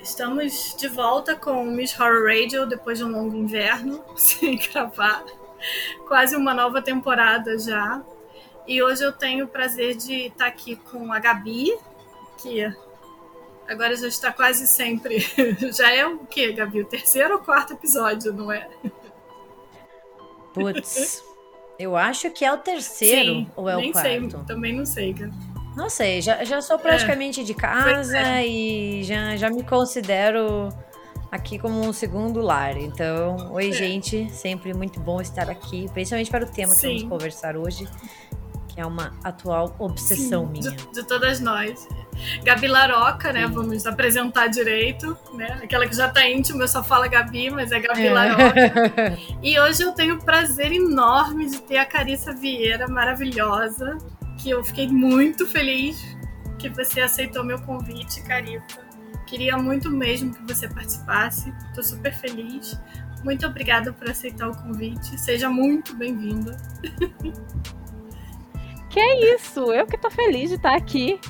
Estamos de volta com Miss Horror Radio depois de um longo inverno sem gravar. Quase uma nova temporada já. E hoje eu tenho o prazer de estar aqui com a Gabi, que agora já está quase sempre. Já é o quê, Gabi? O terceiro ou quarto episódio, não é? Putz, eu acho que é o terceiro Sim, ou é o quarto. Sei, também não sei, Gabi. Não sei, já, já sou praticamente é. de casa é. e já, já me considero aqui como um segundo lar. Então, oi, é. gente, sempre muito bom estar aqui, principalmente para o tema Sim. que vamos conversar hoje, que é uma atual obsessão Sim, minha. De, de, todas nós. Gabi Laroca, né? Sim. Vamos apresentar direito, né? Aquela que já tá íntima, eu só falo Gabi, mas é Gabi é. Laroca. e hoje eu tenho o prazer enorme de ter a Carissa Vieira, maravilhosa, que eu fiquei muito feliz que você aceitou meu convite, Carissa. Queria muito mesmo que você participasse. Estou super feliz. Muito obrigada por aceitar o convite. Seja muito bem-vinda. Que é isso? Eu que estou feliz de estar aqui.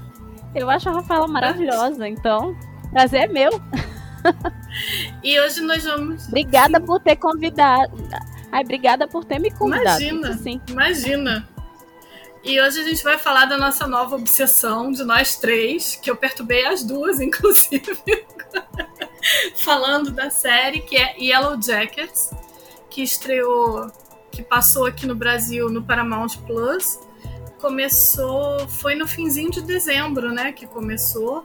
Eu acho a Rafaela maravilhosa, então prazer é meu. E hoje nós vamos. Obrigada por ter convidado. Ai, obrigada por ter me convidado. Imagina, sim. imagina. E hoje a gente vai falar da nossa nova obsessão de nós três, que eu perturbei as duas, inclusive, falando da série que é Yellow Jackets, que estreou, que passou aqui no Brasil no Paramount Plus. Começou, foi no finzinho de dezembro, né, que começou.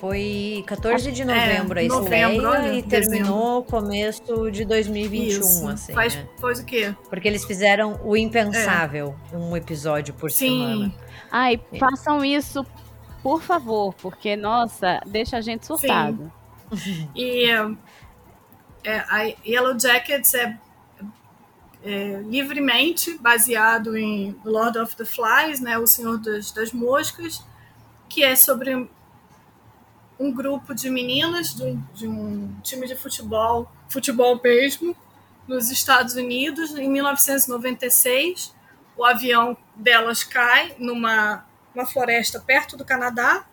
Foi 14 de novembro é, a estreia novembro, e terminou começo de 2021, Isso. assim. Faz, né? faz o quê? Porque eles fizeram o impensável, é. um episódio por Sim. semana. Ai, façam isso, por favor, porque, nossa, deixa a gente surtado. Sim. e é, a Yellow Jackets é, é, livremente baseado em Lord of the Flies, né, o Senhor das, das Moscas, que é sobre um grupo de meninas de um, de um time de futebol, futebol mesmo, nos Estados Unidos. Em 1996, o avião delas cai numa uma floresta perto do Canadá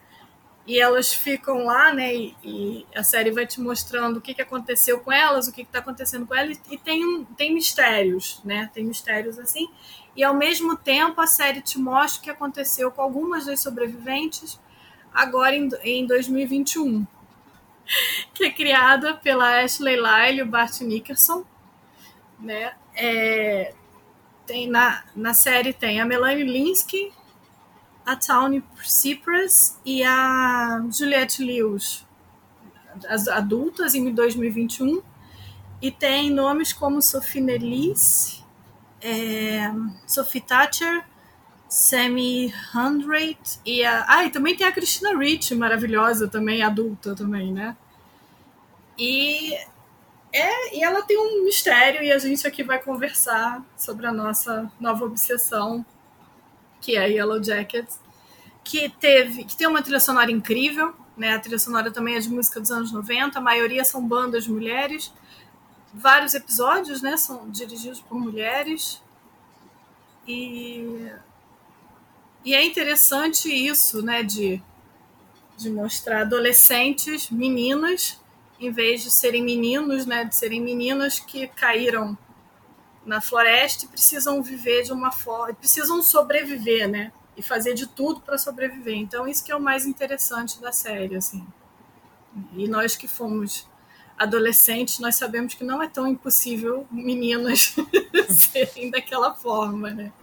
e elas ficam lá, né? E, e, a série vai te mostrando o que, que aconteceu com elas, o que está acontecendo com elas, e tem, tem mistérios, né? Tem mistérios assim. E ao mesmo tempo a série te mostra o que aconteceu com algumas das sobreviventes agora em, em 2021, que é criada pela Ashley Lyle e o Bart Nickerson, né? É, tem na, na série tem a Melanie Linsky, a Tawny Cypress e a Juliette Lewis, as adultas em 2021, e tem nomes como Sophie Nellis, é, Sophie Thatcher, Sammy Hundred e a. Ah, e também tem a Christina Ricci, maravilhosa também, adulta também, né? E, é, e ela tem um mistério e a gente aqui vai conversar sobre a nossa nova obsessão, que é Yellow Jackets, que teve, que tem uma trilha sonora incrível, né? A trilha sonora também é de música dos anos 90, a maioria são bandas mulheres. Vários episódios, né, são dirigidos por mulheres. E e é interessante isso, né, de, de mostrar adolescentes, meninas, em vez de serem meninos, né, de serem meninas que caíram na floresta e precisam viver de uma forma, precisam sobreviver, né, e fazer de tudo para sobreviver. Então isso que é o mais interessante da série, assim. E nós que fomos adolescentes, nós sabemos que não é tão impossível meninas serem daquela forma, né?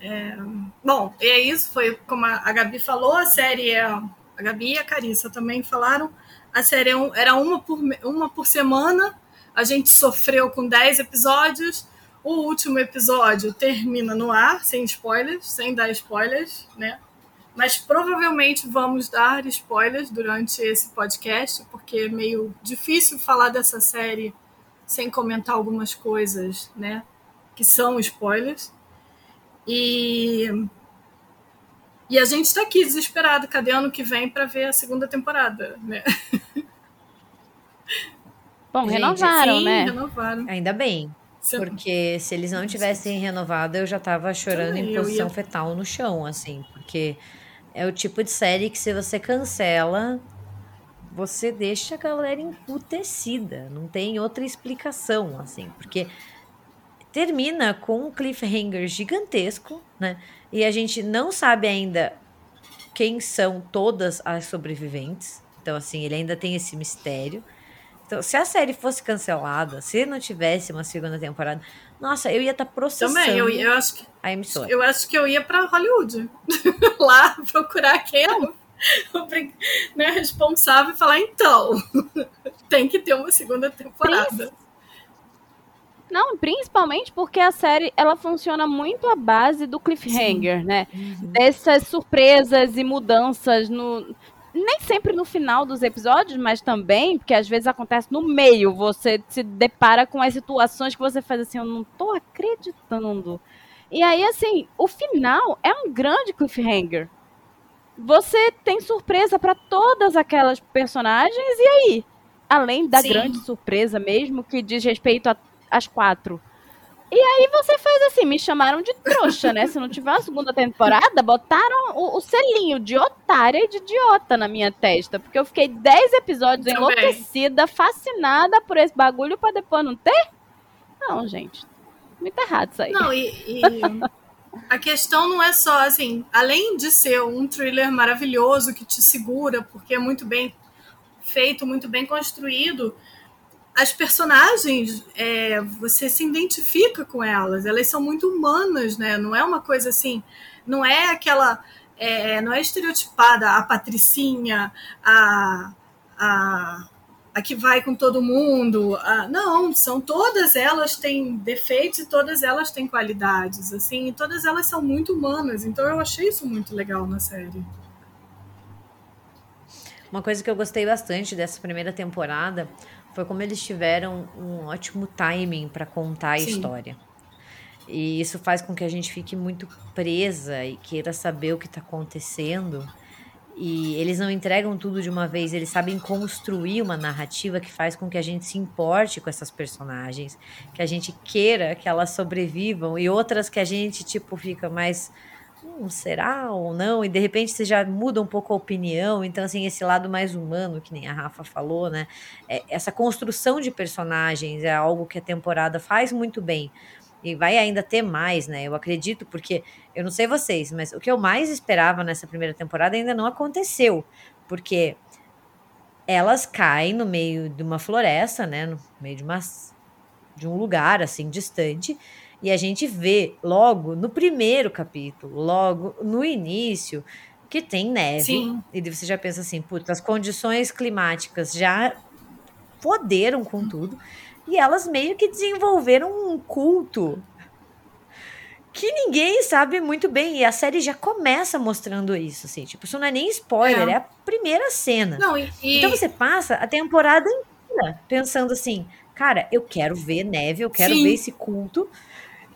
É, bom, e é isso, foi como a Gabi falou, a série é. A Gabi e a Carissa também falaram. A série é era uma por, uma por semana. A gente sofreu com 10 episódios. O último episódio termina no ar, sem spoilers, sem dar spoilers, né? Mas provavelmente vamos dar spoilers durante esse podcast, porque é meio difícil falar dessa série sem comentar algumas coisas, né? Que são spoilers. E, e a gente está aqui desesperado. Cadê ano que vem para ver a segunda temporada, né? Bom, gente, renovaram, sim, né? Renovaram. Ainda bem. Porque se eles não tivessem renovado, eu já tava chorando em posição ia... fetal no chão, assim, porque é o tipo de série que se você cancela, você deixa a galera emputecida. Não tem outra explicação, assim, porque termina com um cliffhanger gigantesco, né? E a gente não sabe ainda quem são todas as sobreviventes. Então, assim, ele ainda tem esse mistério. Então, se a série fosse cancelada, se não tivesse uma segunda temporada, nossa, eu ia estar tá processando Também, eu, eu acho que, a emissora. Eu acho que eu ia para Hollywood. Lá procurar quem é o né, responsável e falar, então, tem que ter uma segunda temporada. Não, principalmente porque a série ela funciona muito à base do cliffhanger, Sim. né? Uhum. Dessas surpresas e mudanças no nem sempre no final dos episódios, mas também, porque às vezes acontece no meio, você se depara com as situações que você faz assim, eu não tô acreditando. E aí assim, o final é um grande cliffhanger. Você tem surpresa para todas aquelas personagens e aí, além da Sim. grande surpresa mesmo que diz respeito a às quatro. E aí você faz assim, me chamaram de trouxa, né? Se não tiver a segunda temporada, botaram o, o, selinho de otária e de idiota na minha testa. Porque eu fiquei 10 episódios Também. enlouquecida, fascinada por esse bagulho pra depois não ter? Não, gente. Muito errado isso aí. Não, e, e a questão não é só assim, além de ser um thriller maravilhoso que te segura, porque é muito bem feito, muito bem construído as personagens, é, você se identifica com elas, elas são muito humanas, né? Não é uma coisa assim, não é aquela. É, não é estereotipada a patricinha, a, a, a que vai com todo mundo. A, não, são todas elas têm defeitos e todas elas têm qualidades, assim, e todas elas são muito humanas. Então eu achei isso muito legal na série. Uma coisa que eu gostei bastante dessa primeira temporada foi como eles tiveram um ótimo timing para contar a Sim. história. E isso faz com que a gente fique muito presa e queira saber o que está acontecendo. E eles não entregam tudo de uma vez, eles sabem construir uma narrativa que faz com que a gente se importe com essas personagens, que a gente queira que elas sobrevivam, e outras que a gente, tipo, fica mais será ou não? E de repente você já muda um pouco a opinião. Então, assim, esse lado mais humano, que nem a Rafa falou, né? É, essa construção de personagens é algo que a temporada faz muito bem. E vai ainda ter mais, né? Eu acredito, porque eu não sei vocês, mas o que eu mais esperava nessa primeira temporada ainda não aconteceu. Porque elas caem no meio de uma floresta, né? No meio de, de um lugar assim distante e a gente vê logo no primeiro capítulo, logo no início, que tem neve. Sim. E você já pensa assim, puta, as condições climáticas já poderam com tudo. E elas meio que desenvolveram um culto que ninguém sabe muito bem. E a série já começa mostrando isso, assim. Tipo, isso não é nem spoiler, é, é a primeira cena. Não, e, e... Então você passa a temporada inteira pensando assim, cara, eu quero ver neve, eu quero Sim. ver esse culto.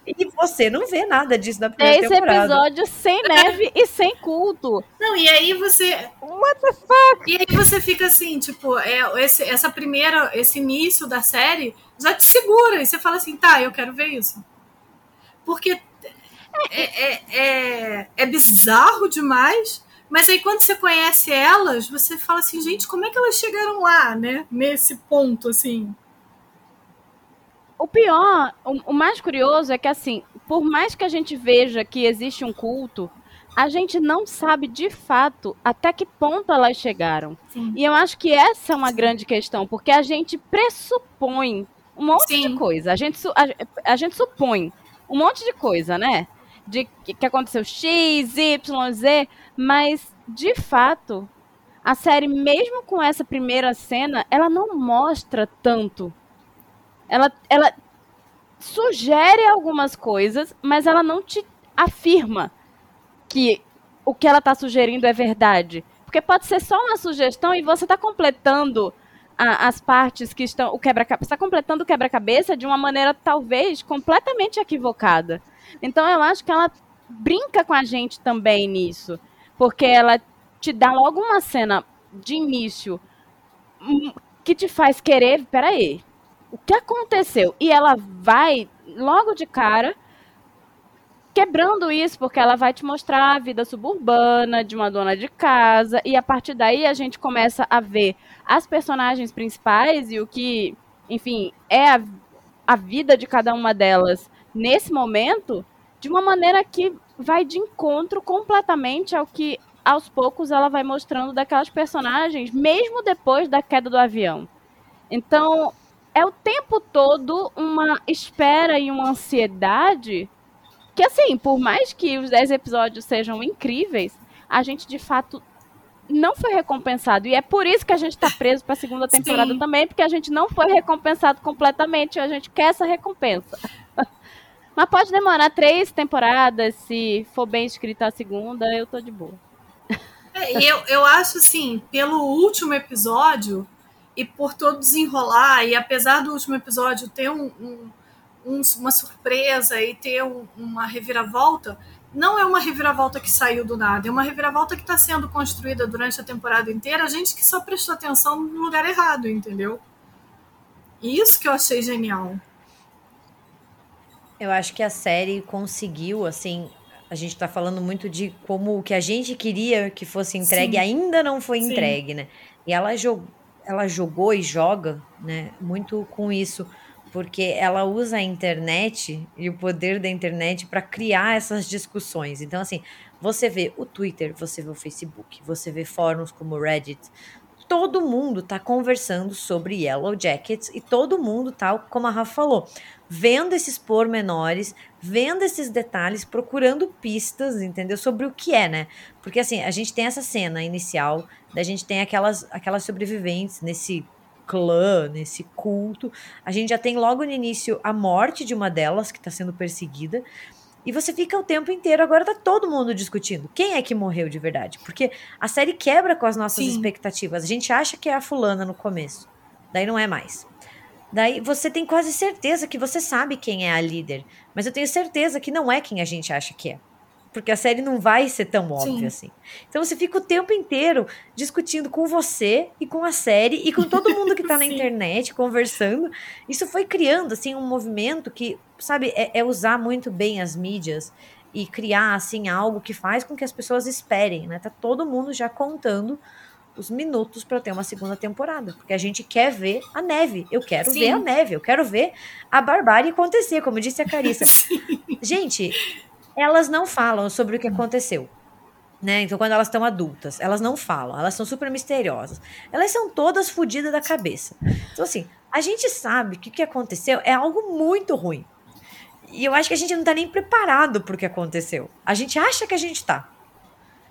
E você não vê nada disso na primeira Esse temporada. Esse episódio sem neve e sem culto. Não, e aí você. What the fuck? E aí você fica assim, tipo, é, esse, essa primeira, esse início da série já te segura. E você fala assim, tá, eu quero ver isso. Porque é, é, é, é bizarro demais. Mas aí quando você conhece elas, você fala assim, gente, como é que elas chegaram lá, né? Nesse ponto, assim. O pior, o, o mais curioso é que, assim, por mais que a gente veja que existe um culto, a gente não sabe de fato até que ponto elas chegaram. Sim. E eu acho que essa é uma grande questão, porque a gente pressupõe um monte Sim. de coisa. A gente, a, a, gente supõe um monte de coisa, né? De que, que aconteceu X, Y, Z, mas de fato, a série, mesmo com essa primeira cena, ela não mostra tanto ela, ela sugere algumas coisas, mas ela não te afirma que o que ela está sugerindo é verdade. Porque pode ser só uma sugestão e você está completando a, as partes que estão. O quebra-cabeça. está completando o quebra-cabeça de uma maneira talvez completamente equivocada. Então eu acho que ela brinca com a gente também nisso. Porque ela te dá logo uma cena de início hum, que te faz querer. Peraí, o que aconteceu? E ela vai logo de cara quebrando isso, porque ela vai te mostrar a vida suburbana de uma dona de casa, e a partir daí a gente começa a ver as personagens principais e o que, enfim, é a, a vida de cada uma delas nesse momento, de uma maneira que vai de encontro completamente ao que aos poucos ela vai mostrando daquelas personagens, mesmo depois da queda do avião. Então, é o tempo todo uma espera e uma ansiedade que, assim, por mais que os 10 episódios sejam incríveis, a gente de fato não foi recompensado. E é por isso que a gente está preso para a segunda temporada Sim. também, porque a gente não foi recompensado completamente. A gente quer essa recompensa. Mas pode demorar três temporadas, se for bem escrita a segunda, eu tô de boa. É, eu, eu acho assim, pelo último episódio e por todo desenrolar, e apesar do último episódio ter um, um, um, uma surpresa e ter uma reviravolta, não é uma reviravolta que saiu do nada, é uma reviravolta que está sendo construída durante a temporada inteira, a gente que só prestou atenção no lugar errado, entendeu? Isso que eu achei genial. Eu acho que a série conseguiu, assim, a gente está falando muito de como o que a gente queria que fosse entregue Sim. ainda não foi Sim. entregue, né? E ela, jog, ela jogou e joga, né, muito com isso, porque ela usa a internet e o poder da internet para criar essas discussões. Então, assim, você vê o Twitter, você vê o Facebook, você vê fóruns como Reddit, todo mundo está conversando sobre Yellow Jackets e todo mundo tá, como a Rafa falou, vendo esses pormenores, vendo esses detalhes, procurando pistas, entendeu? Sobre o que é, né? Porque assim, a gente tem essa cena inicial, a gente tem aquelas, aquelas sobreviventes nesse clã, nesse culto. A gente já tem logo no início a morte de uma delas que está sendo perseguida. E você fica o tempo inteiro, agora tá todo mundo discutindo quem é que morreu de verdade. Porque a série quebra com as nossas Sim. expectativas. A gente acha que é a fulana no começo. Daí não é mais. Daí você tem quase certeza que você sabe quem é a líder, mas eu tenho certeza que não é quem a gente acha que é. Porque a série não vai ser tão óbvia Sim. assim. Então você fica o tempo inteiro discutindo com você e com a série e com todo mundo que tá na internet conversando. Isso foi criando assim um movimento que, sabe, é, é usar muito bem as mídias e criar assim algo que faz com que as pessoas esperem, né? Tá todo mundo já contando os minutos para ter uma segunda temporada, porque a gente quer ver a neve. Eu quero Sim. ver a neve, eu quero ver a barbárie acontecer, como disse a Carissa. gente, elas não falam sobre o que aconteceu. Né? Então, quando elas estão adultas, elas não falam, elas são super misteriosas. Elas são todas fodidas da cabeça. Então, assim, a gente sabe que o que aconteceu é algo muito ruim. E eu acho que a gente não tá nem preparado pro que aconteceu. A gente acha que a gente tá.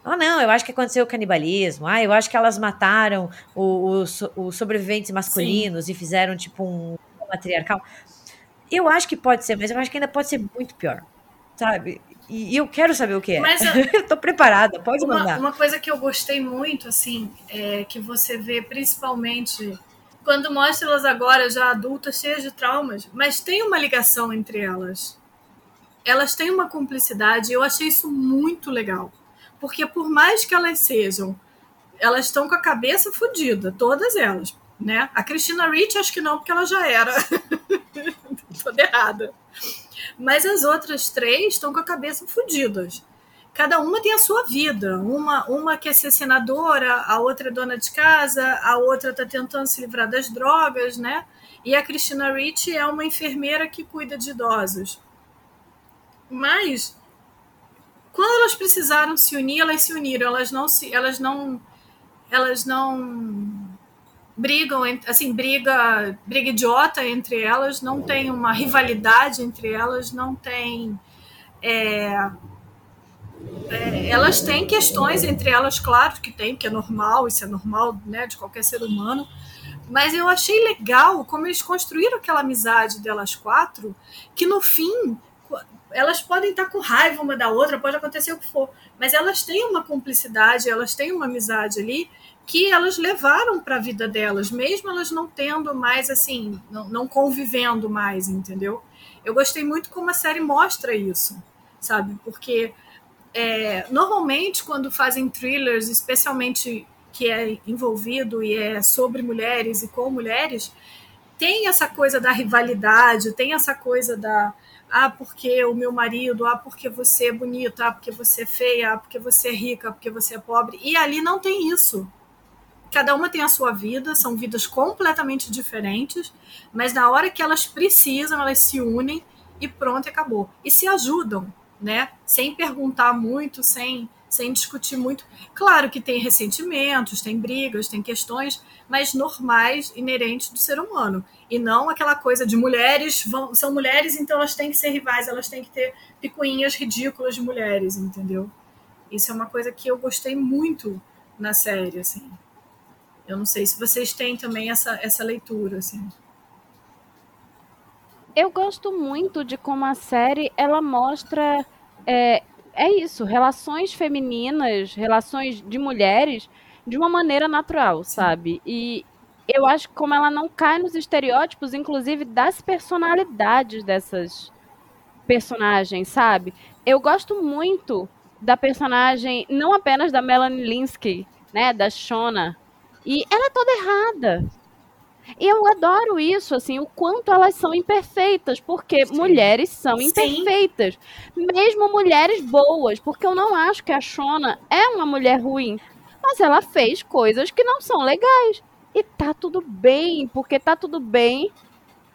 Ah, não, eu acho que aconteceu o canibalismo. Ah, eu acho que elas mataram os, os sobreviventes masculinos Sim. e fizeram, tipo, um matriarcal. Eu acho que pode ser, mas eu acho que ainda pode ser muito pior. Sabe? E, e eu quero saber o que é. Mas eu, tô preparada, pode uma, mandar. Uma coisa que eu gostei muito, assim, é que você vê principalmente quando mostra elas agora já adultas, cheias de traumas, mas tem uma ligação entre elas. Elas têm uma cumplicidade, eu achei isso muito legal porque por mais que elas sejam, elas estão com a cabeça fodida, todas elas, né? A Christina Ricci acho que não, porque ela já era toda errada. Mas as outras três estão com a cabeça fodidas. Cada uma tem a sua vida. Uma, uma quer ser senadora, a outra é dona de casa, a outra está tentando se livrar das drogas, né? E a Christina Ricci é uma enfermeira que cuida de idosos. Mas quando elas precisaram se unir, elas se uniram. Elas não se, elas não, elas não brigam, assim, briga, briga idiota entre elas. Não tem uma rivalidade entre elas. Não tem é, é, elas têm questões entre elas, claro que tem, que é normal, isso é normal, né, de qualquer ser humano. Mas eu achei legal como eles construíram aquela amizade delas quatro, que no fim elas podem estar com raiva uma da outra, pode acontecer o que for, mas elas têm uma cumplicidade, elas têm uma amizade ali que elas levaram para a vida delas, mesmo elas não tendo mais assim, não, não, convivendo mais, entendeu? Eu gostei muito como a série mostra isso, sabe? Porque é, normalmente quando fazem thrillers, especialmente que é envolvido e é sobre mulheres e com mulheres, tem essa coisa da rivalidade, tem essa coisa da ah, porque o meu marido, ah, porque você é bonita, ah, porque você é feia, ah, porque você é rica, ah, porque você é pobre. E ali não tem isso. Cada uma tem a sua vida, são vidas completamente diferentes, mas na hora que elas precisam, elas se unem e pronto, acabou. E se ajudam, né? Sem perguntar muito, sem sem discutir muito. Claro que tem ressentimentos, tem brigas, tem questões, mas normais, inerentes do ser humano. E não aquela coisa de mulheres vão, são mulheres, então elas têm que ser rivais, elas têm que ter picuinhas ridículas de mulheres, entendeu? Isso é uma coisa que eu gostei muito na série, assim. Eu não sei se vocês têm também essa, essa leitura, assim. Eu gosto muito de como a série ela mostra é, é isso, relações femininas, relações de mulheres de uma maneira natural, sabe? E eu acho que como ela não cai nos estereótipos, inclusive das personalidades dessas personagens, sabe? Eu gosto muito da personagem, não apenas da Melanie Linsky, né, da Shona. E ela é toda errada. E eu adoro isso, assim, o quanto elas são imperfeitas, porque Sim. mulheres são imperfeitas. Sim. Mesmo mulheres boas, porque eu não acho que a Shona é uma mulher ruim. Mas ela fez coisas que não são legais. E tá tudo bem, porque tá tudo bem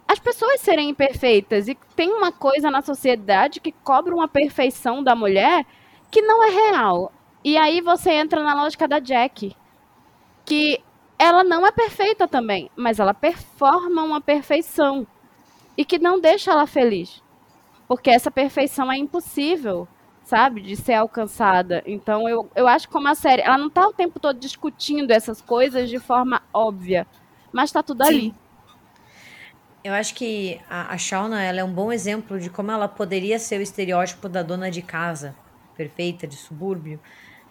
as pessoas serem imperfeitas. E tem uma coisa na sociedade que cobra uma perfeição da mulher que não é real. E aí você entra na lógica da Jack. Que ela não é perfeita também, mas ela performa uma perfeição e que não deixa ela feliz. Porque essa perfeição é impossível, sabe, de ser alcançada. Então eu, eu acho como a série, ela não está o tempo todo discutindo essas coisas de forma óbvia, mas está tudo Sim. ali. Eu acho que a, a Shauna ela é um bom exemplo de como ela poderia ser o estereótipo da dona de casa perfeita de subúrbio,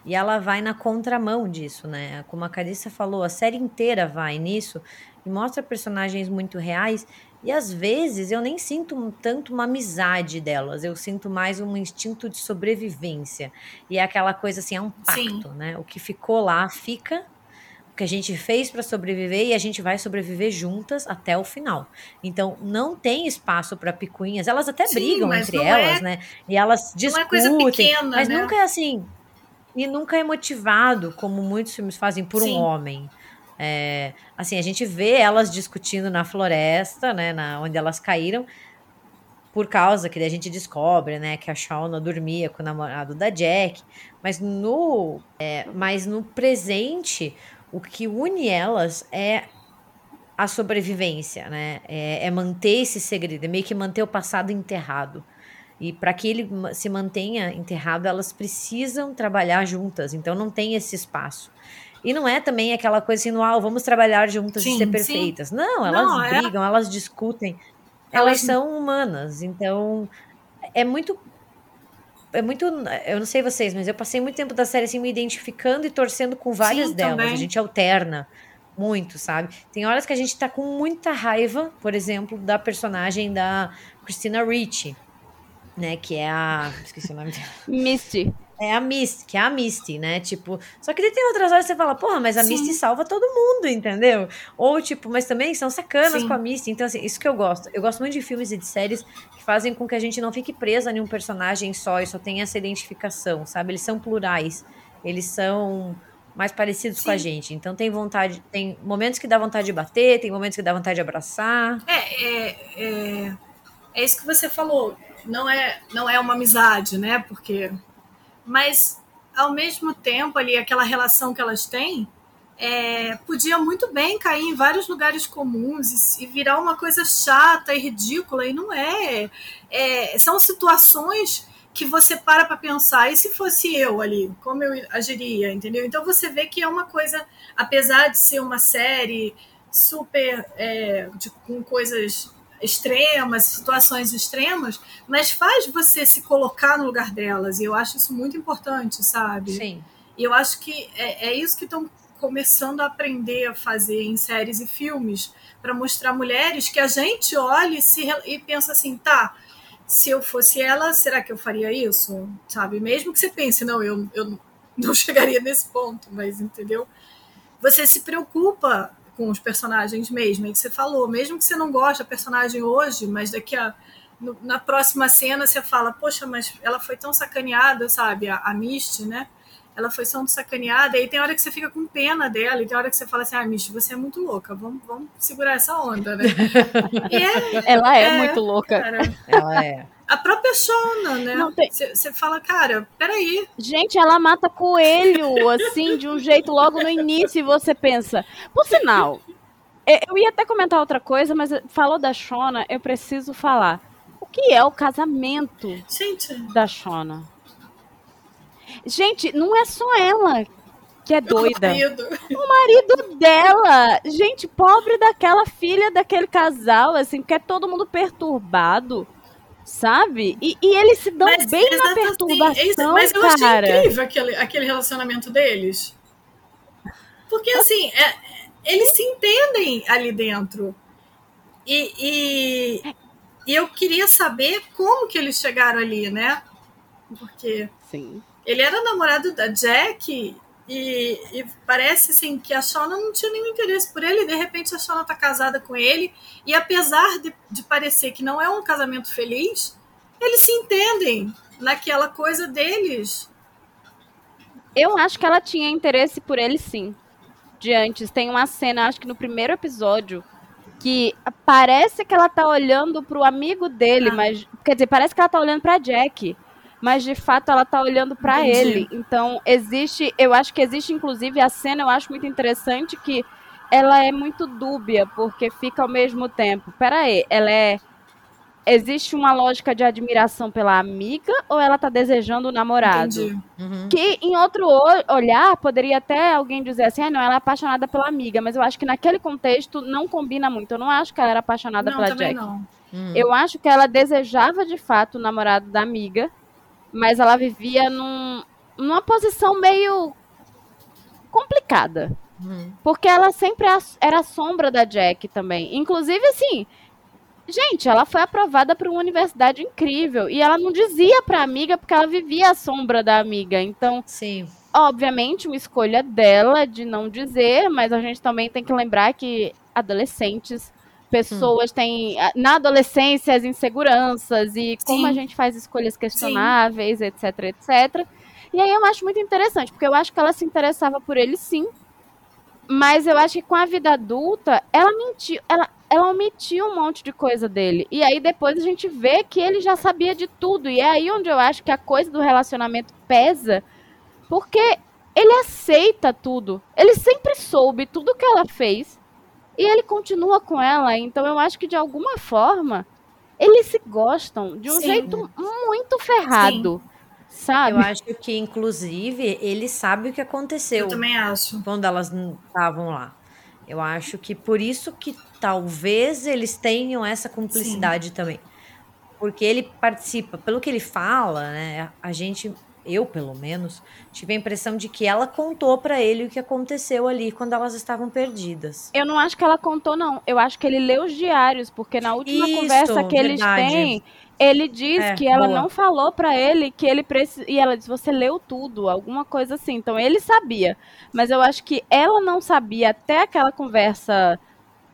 e ela vai na contramão disso, né? Como a Carissa falou, a série inteira vai nisso e mostra personagens muito reais. E às vezes eu nem sinto tanto uma amizade delas, eu sinto mais um instinto de sobrevivência. E é aquela coisa assim, é um pacto, Sim. né? O que ficou lá fica, o que a gente fez para sobreviver e a gente vai sobreviver juntas até o final. Então não tem espaço para picuinhas. Elas até Sim, brigam entre elas, é, né? E elas discutem, não é pequena, mas né? nunca é assim e nunca é motivado, como muitos filmes fazem, por Sim. um homem. É, assim, a gente vê elas discutindo na floresta, né, na, onde elas caíram, por causa que a gente descobre, né, que a Shauna dormia com o namorado da Jack, mas no, é, mas no presente, o que une elas é a sobrevivência, né, é, é manter esse segredo, é meio que manter o passado enterrado. E para que ele se mantenha enterrado, elas precisam trabalhar juntas. Então não tem esse espaço. E não é também aquela coisa assim, ah, vamos trabalhar juntas sim, e ser perfeitas. Sim. Não, elas não, é brigam, é... elas discutem. Elas, elas são humanas. Então é muito é muito. Eu não sei vocês, mas eu passei muito tempo da série assim me identificando e torcendo com várias Sim, delas. Também. A gente alterna muito, sabe? Tem horas que a gente tá com muita raiva, por exemplo, da personagem da Christina Ricci né? Que é a. Esqueci o nome dela. Misty. É a Misty, que é a Misty, né? Tipo, só que tem outras horas que você fala, porra, mas a Sim. Misty salva todo mundo, entendeu? Ou, tipo, mas também são sacanas Sim. com a Misty. Então, assim, isso que eu gosto. Eu gosto muito de filmes e de séries que fazem com que a gente não fique presa em um personagem só e só tenha essa identificação, sabe? Eles são plurais. Eles são mais parecidos Sim. com a gente. Então tem vontade, tem momentos que dá vontade de bater, tem momentos que dá vontade de abraçar. É, é, é, é isso que você falou não é, não é uma amizade, né? Porque, mas ao mesmo tempo ali aquela relação que elas têm é, podia muito bem cair em vários lugares comuns e, e, virar uma coisa chata e ridícula e não é. é são situações que você para para pensar e se fosse eu ali, como eu agiria, entendeu? Então você vê que é uma coisa, apesar de ser uma série super é, de, com coisas extremas, situações extremas, mas faz você se colocar no lugar delas. E eu acho isso muito importante, sabe? Sim. E eu acho que é, é isso que estão começando a aprender a fazer em séries e filmes para mostrar mulheres que a gente olha e, se, e pensa assim, tá, se eu fosse ela, será que eu faria isso? Sabe? Mesmo que você pense, não, eu, eu não chegaria nesse ponto, mas entendeu? Você se preocupa com os personagens mesmo, é que você falou, mesmo que você não goste da personagem hoje, mas daqui a no, na próxima cena você fala, poxa, mas ela foi tão sacaneada, sabe? A, a Misty, né? Ela foi tão sacaneada, e aí tem hora que você fica com pena dela, e tem hora que você fala assim, ah, Misty, você é muito louca, vamos, vamos segurar essa onda, né? É, ela é, é, muito louca. Cara, ela é. A própria Shona, né? Você fala, cara, peraí. Gente, ela mata coelho, assim, de um jeito logo no início, e você pensa. Por sinal, eu ia até comentar outra coisa, mas falou da Shona, eu preciso falar. O que é o casamento Gente. da Shona? Gente, não é só ela que é doida. O marido. o marido dela. Gente, pobre daquela filha daquele casal, assim, que é todo mundo perturbado sabe? E, e eles se dão mas, bem na perturbação, Mas eu cara. achei incrível aquele, aquele relacionamento deles. Porque, assim, é, eles se entendem ali dentro. E, e, e, eu queria saber como que eles chegaram ali, né? Porque Sim. ele era namorado da Jack e, e, parece assim que a Shona não tinha nenhum interesse por ele, e de repente a Shona tá casada com ele, e apesar de, de parecer que não é um casamento feliz, eles se entendem naquela coisa deles. Eu acho que ela tinha interesse por ele sim. De antes, tem uma cena, acho que no primeiro episódio, que parece que ela tá olhando pro amigo dele, ah. mas. Quer dizer, parece que ela tá olhando pra Jack mas de fato ela tá olhando para ele. Então, existe, eu acho que existe inclusive a cena, eu acho muito interessante que ela é muito dúbia, porque fica ao mesmo tempo. Pera aí, ela é existe uma lógica de admiração pela amiga ou ela tá desejando o namorado? Uhum. Que em outro olhar poderia até alguém dizer assim, ah, não, ela é apaixonada pela amiga, mas eu acho que naquele contexto não combina muito. Eu não acho que ela era apaixonada não, pela Jack. Não. Uhum. Eu acho que ela desejava de fato o namorado da amiga mas ela vivia num, numa posição meio complicada. Uhum. Porque ela sempre era a sombra da Jack também. Inclusive, assim, gente, ela foi aprovada para uma universidade incrível. E ela não dizia para a amiga porque ela vivia a sombra da amiga. Então, Sim. obviamente, uma escolha dela de não dizer, mas a gente também tem que lembrar que adolescentes pessoas hum. têm na adolescência as inseguranças e Sim. como a gente faz escolhas questionáveis, sim. etc, etc. E aí eu acho muito interessante, porque eu acho que ela se interessava por ele sim, mas eu acho que com a vida adulta, ela mentiu, ela, ela omitiu um monte de coisa dele. E aí depois a gente vê que ele já sabia de tudo. E é aí onde eu acho que a coisa do relacionamento pesa, porque ele aceita tudo. Ele sempre soube tudo que ela fez. E ele continua com ela, então eu acho que de alguma forma eles se gostam de um Sim. jeito muito ferrado. Sim. Sabe? Eu acho que, inclusive, ele sabe o que aconteceu. Eu também acho. Quando elas estavam lá. Eu acho que por isso que talvez eles tenham essa cumplicidade Sim. também. Porque ele participa, pelo que ele fala, né? A gente eu pelo menos, tive a impressão de que ela contou para ele o que aconteceu ali quando elas estavam perdidas. Eu não acho que ela contou, não. Eu acho que ele leu os diários, porque na última Isso, conversa que verdade. eles têm, ele diz é, que ela boa. não falou para ele que ele precisa. E ela diz: você leu tudo, alguma coisa assim. Então ele sabia. Mas eu acho que ela não sabia até aquela conversa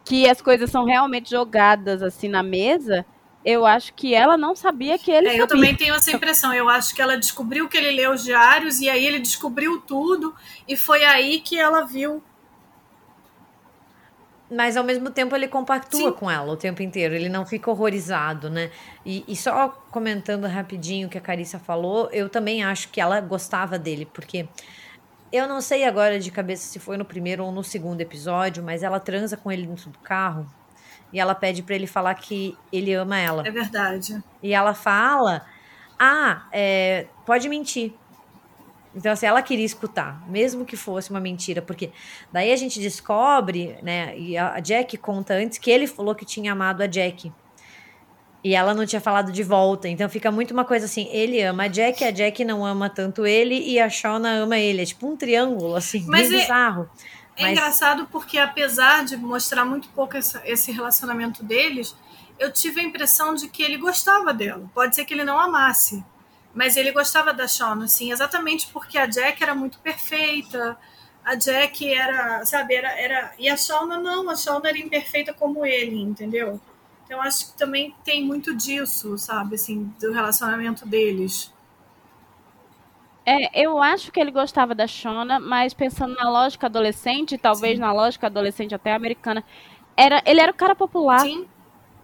que as coisas são realmente jogadas assim na mesa eu acho que ela não sabia que ele é, sabia. Eu também tenho essa impressão. Eu acho que ela descobriu que ele leu os diários e aí ele descobriu tudo e foi aí que ela viu. Mas ao mesmo tempo ele compactua Sim. com ela o tempo inteiro, ele não fica horrorizado, né? E, e só comentando rapidinho o que a Carissa falou, eu também acho que ela gostava dele, porque eu não sei agora de cabeça se foi no primeiro ou no segundo episódio, mas ela transa com ele dentro do carro e ela pede para ele falar que ele ama ela. É verdade. E ela fala: Ah, é, pode mentir. Então, assim, ela queria escutar, mesmo que fosse uma mentira, porque daí a gente descobre, né? E a Jack conta antes que ele falou que tinha amado a Jack. E ela não tinha falado de volta. Então fica muito uma coisa assim: ele ama a Jack, a Jack não ama tanto ele, e a Shona ama ele. É tipo um triângulo, assim, Mas bem é... bizarro. É Mas... engraçado porque, apesar de mostrar muito pouco esse relacionamento deles, eu tive a impressão de que ele gostava dela. Pode ser que ele não amasse, mas ele gostava da Shauna, assim, exatamente porque a Jack era muito perfeita. A Jack era, sabe, era, era. E a Shauna não, a Shauna era imperfeita como ele, entendeu? Então acho que também tem muito disso, sabe, assim, do relacionamento deles. É, eu acho que ele gostava da Shona, mas pensando na lógica adolescente, talvez Sim. na lógica adolescente até americana, era, ele era o cara popular. Sim.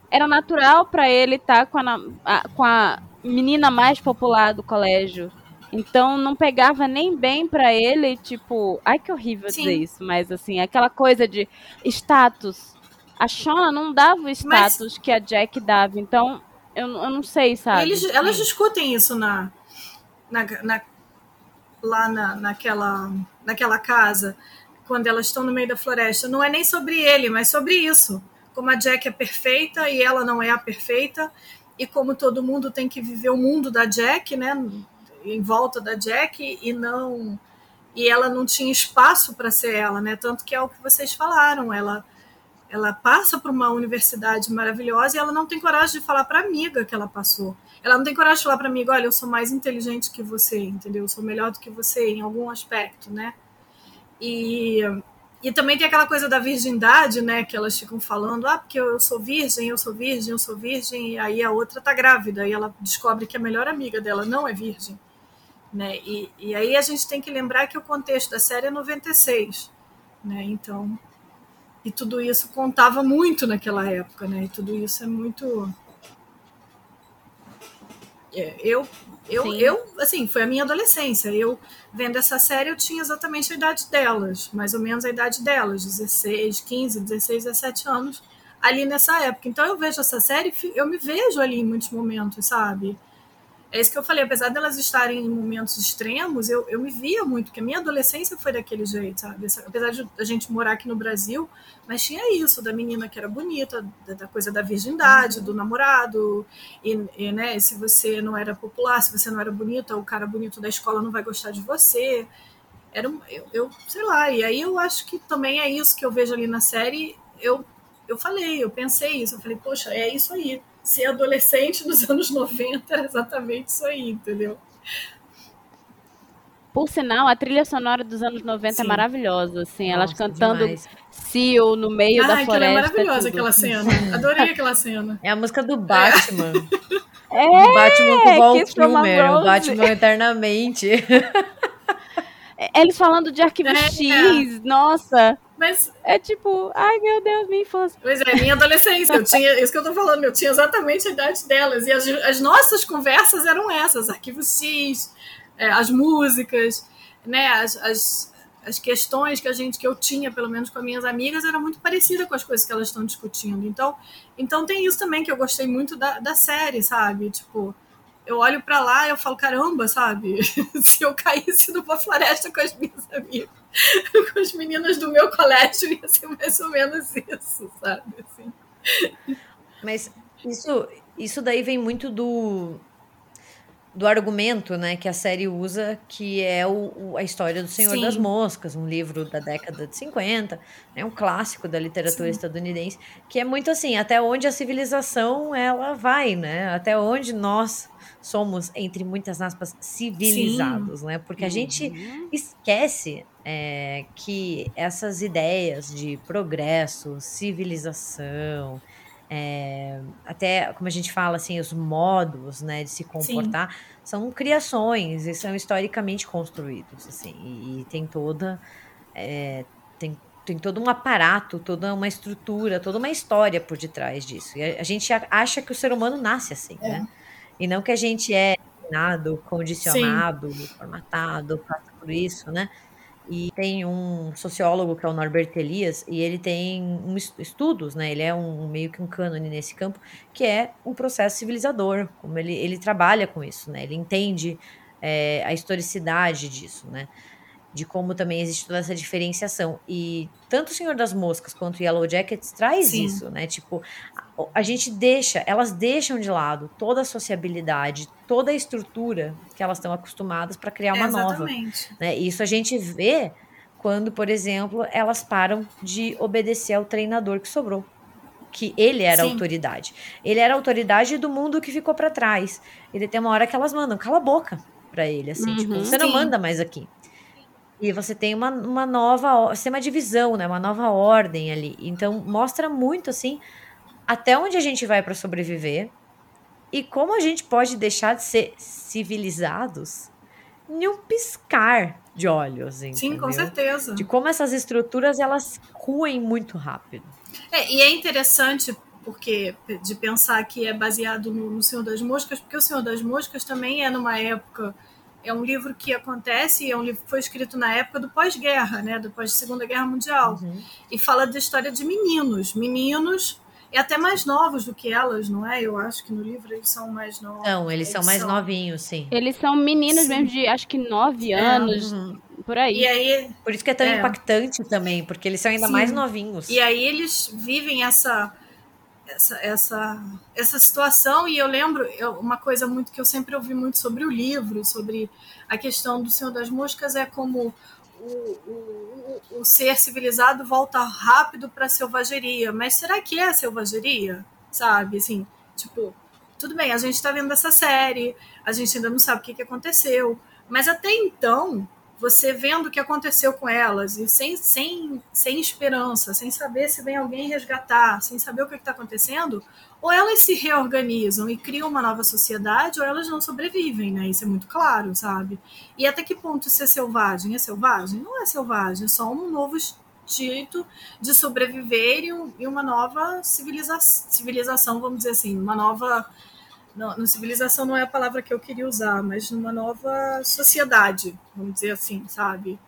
Era natural para ele estar tá com, a, com a menina mais popular do colégio. Então não pegava nem bem para ele, tipo, ai que horrível Sim. dizer isso, mas assim, aquela coisa de status. A Shona não dava o status mas... que a Jack dava, então eu, eu não sei, sabe? Eles, elas discutem isso na, na, na lá na, naquela, naquela casa, quando elas estão no meio da floresta, não é nem sobre ele, mas sobre isso. Como a Jack é perfeita e ela não é a perfeita, e como todo mundo tem que viver o mundo da Jack, né? Em volta da Jack, e não. E ela não tinha espaço para ser ela, né? Tanto que é o que vocês falaram. Ela, ela passa por uma universidade maravilhosa e ela não tem coragem de falar para amiga que ela passou. Ela não tem coragem de falar para mim, olha, eu sou mais inteligente que você, entendeu? Eu sou melhor do que você em algum aspecto, né? E, e também tem aquela coisa da virgindade, né? Que elas ficam falando, ah, porque eu sou virgem, eu sou virgem, eu sou virgem, e aí a outra tá grávida, e ela descobre que a melhor amiga dela não é virgem. Né? E, e aí a gente tem que lembrar que o contexto da série é 96, né? Então, e tudo isso contava muito naquela época, né? E tudo isso é muito é, eu, eu, eu, assim, foi a minha adolescência. Eu, vendo essa série, eu tinha exatamente a idade delas, mais ou menos a idade delas, 16, 15, 16, 17 anos, ali nessa época. Então eu vejo essa série, eu me vejo ali em muitos momentos, sabe? É isso que eu falei, apesar delas estarem em momentos extremos, eu, eu me via muito, porque a minha adolescência foi daquele jeito, sabe? Apesar de a gente morar aqui no Brasil, mas tinha isso, da menina que era bonita, da, coisa da virgindade, do namorado, e, e, né, se você não era popular, se você não era bonita, o cara bonito da escola não vai gostar de você. Era, eu, eu sei lá, e aí eu acho que também é isso que eu vejo ali na série, eu, eu falei, eu pensei isso, eu falei, poxa, é isso aí ser adolescente nos anos 90 era exatamente isso aí, entendeu? Por sinal, a trilha sonora dos anos 90 é Sim. é maravilhosa, assim, Nossa, elas cantando demais. Seal no meio ah, da floresta. Ah, é maravilhosa aquela cena. Adorei aquela cena. É a música do Batman. É, do Batman com o Kilmer, o Batman eternamente. Eles falando de arquivo é, X, nossa. Mas é tipo, ai meu Deus, minha infância. Pois é, minha adolescência. Eu tinha, isso que eu tô falando, eu tinha exatamente a idade delas. E as, as nossas conversas eram essas: arquivo X, é, as músicas, né? As, as, as questões que a gente que eu tinha, pelo menos com as minhas amigas, era muito parecida com as coisas que elas estão discutindo. Então, então tem isso também que eu gostei muito da, da série, sabe? Tipo, eu olho para lá e eu falo, caramba, sabe? Se eu caísse numa floresta com as minhas amigas, com as meninas do meu colégio, ia ser mais ou menos isso, sabe? Assim. Mas isso, isso daí vem muito do, do argumento né, que a série usa, que é o, o a história do Senhor Sim. das Moscas, um livro da década de 50, né, um clássico da literatura Sim. estadunidense, que é muito assim, até onde a civilização ela vai, né? Até onde nós somos, entre muitas aspas, civilizados, Sim. né? Porque a gente uhum. esquece é, que essas ideias de progresso, civilização, é, até como a gente fala assim, os modos né, de se comportar Sim. são criações e são historicamente construídos assim e, e tem toda é, tem, tem todo um aparato, toda uma estrutura, toda uma história por detrás disso. E a, a gente acha que o ser humano nasce assim, é. né? E não que a gente é treinado, condicionado, Sim. formatado, passa por isso, né? E tem um sociólogo que é o Norbert Elias, e ele tem um estudos, né? Ele é um meio que um cânone nesse campo, que é o processo civilizador, como ele, ele trabalha com isso, né? Ele entende é, a historicidade disso, né? De como também existe toda essa diferenciação. E tanto o Senhor das Moscas quanto o Yellow Jackets traz Sim. isso, né? Tipo, a, a gente deixa, elas deixam de lado toda a sociabilidade, toda a estrutura que elas estão acostumadas para criar uma Exatamente. nova. Né? Isso a gente vê quando, por exemplo, elas param de obedecer ao treinador que sobrou. Que ele era Sim. autoridade. Ele era autoridade do mundo que ficou para trás. Ele tem uma hora que elas mandam, cala a boca para ele, assim, tipo, uhum, tipo, você não manda mais aqui. E você tem uma, uma nova, você tem uma divisão, né? Uma nova ordem ali. Então mostra muito assim até onde a gente vai para sobreviver e como a gente pode deixar de ser civilizados em um piscar de olhos, entendeu? Sim, com certeza. De como essas estruturas elas ruem muito rápido. É, e é interessante porque de pensar que é baseado no, no Senhor das Moscas, porque o Senhor das Moscas também é numa época é um livro que acontece, é um livro que foi escrito na época do pós-guerra, né, do pós-segunda guerra mundial, uhum. e fala da história de meninos, meninos e até mais novos do que elas, não é? Eu acho que no livro eles são mais novos. Não, eles, eles são mais são... novinhos, sim. Eles são meninos sim. mesmo de acho que nove é, anos. Uhum. Por aí. E aí. Por isso que é tão é. impactante também, porque eles são ainda sim. mais novinhos. E aí eles vivem essa essa, essa, essa situação. E eu lembro uma coisa muito que eu sempre ouvi muito sobre o livro, sobre a questão do Senhor das Moscas, é como o, o, o, ser civilizado volta rápido para a selvageria. Mas será que é selvageria? Sabe? Assim, tipo, tudo bem, a gente está vendo essa série, a gente ainda não sabe o que, que aconteceu. Mas até então, você vendo o que aconteceu com elas e sem, sem, sem esperança, sem saber se vem alguém resgatar, sem saber o que está acontecendo, ou elas se reorganizam e criam uma nova sociedade, ou elas não sobrevivem, né? Isso é muito claro, sabe? E até que ponto isso é selvagem? É selvagem? Não é selvagem, é só um novo jeito de sobreviver e, um, e uma nova civiliza civilização, vamos dizer assim, uma nova não, no civilização não é a palavra que eu queria usar, mas numa nova sociedade, vamos dizer assim, sabe?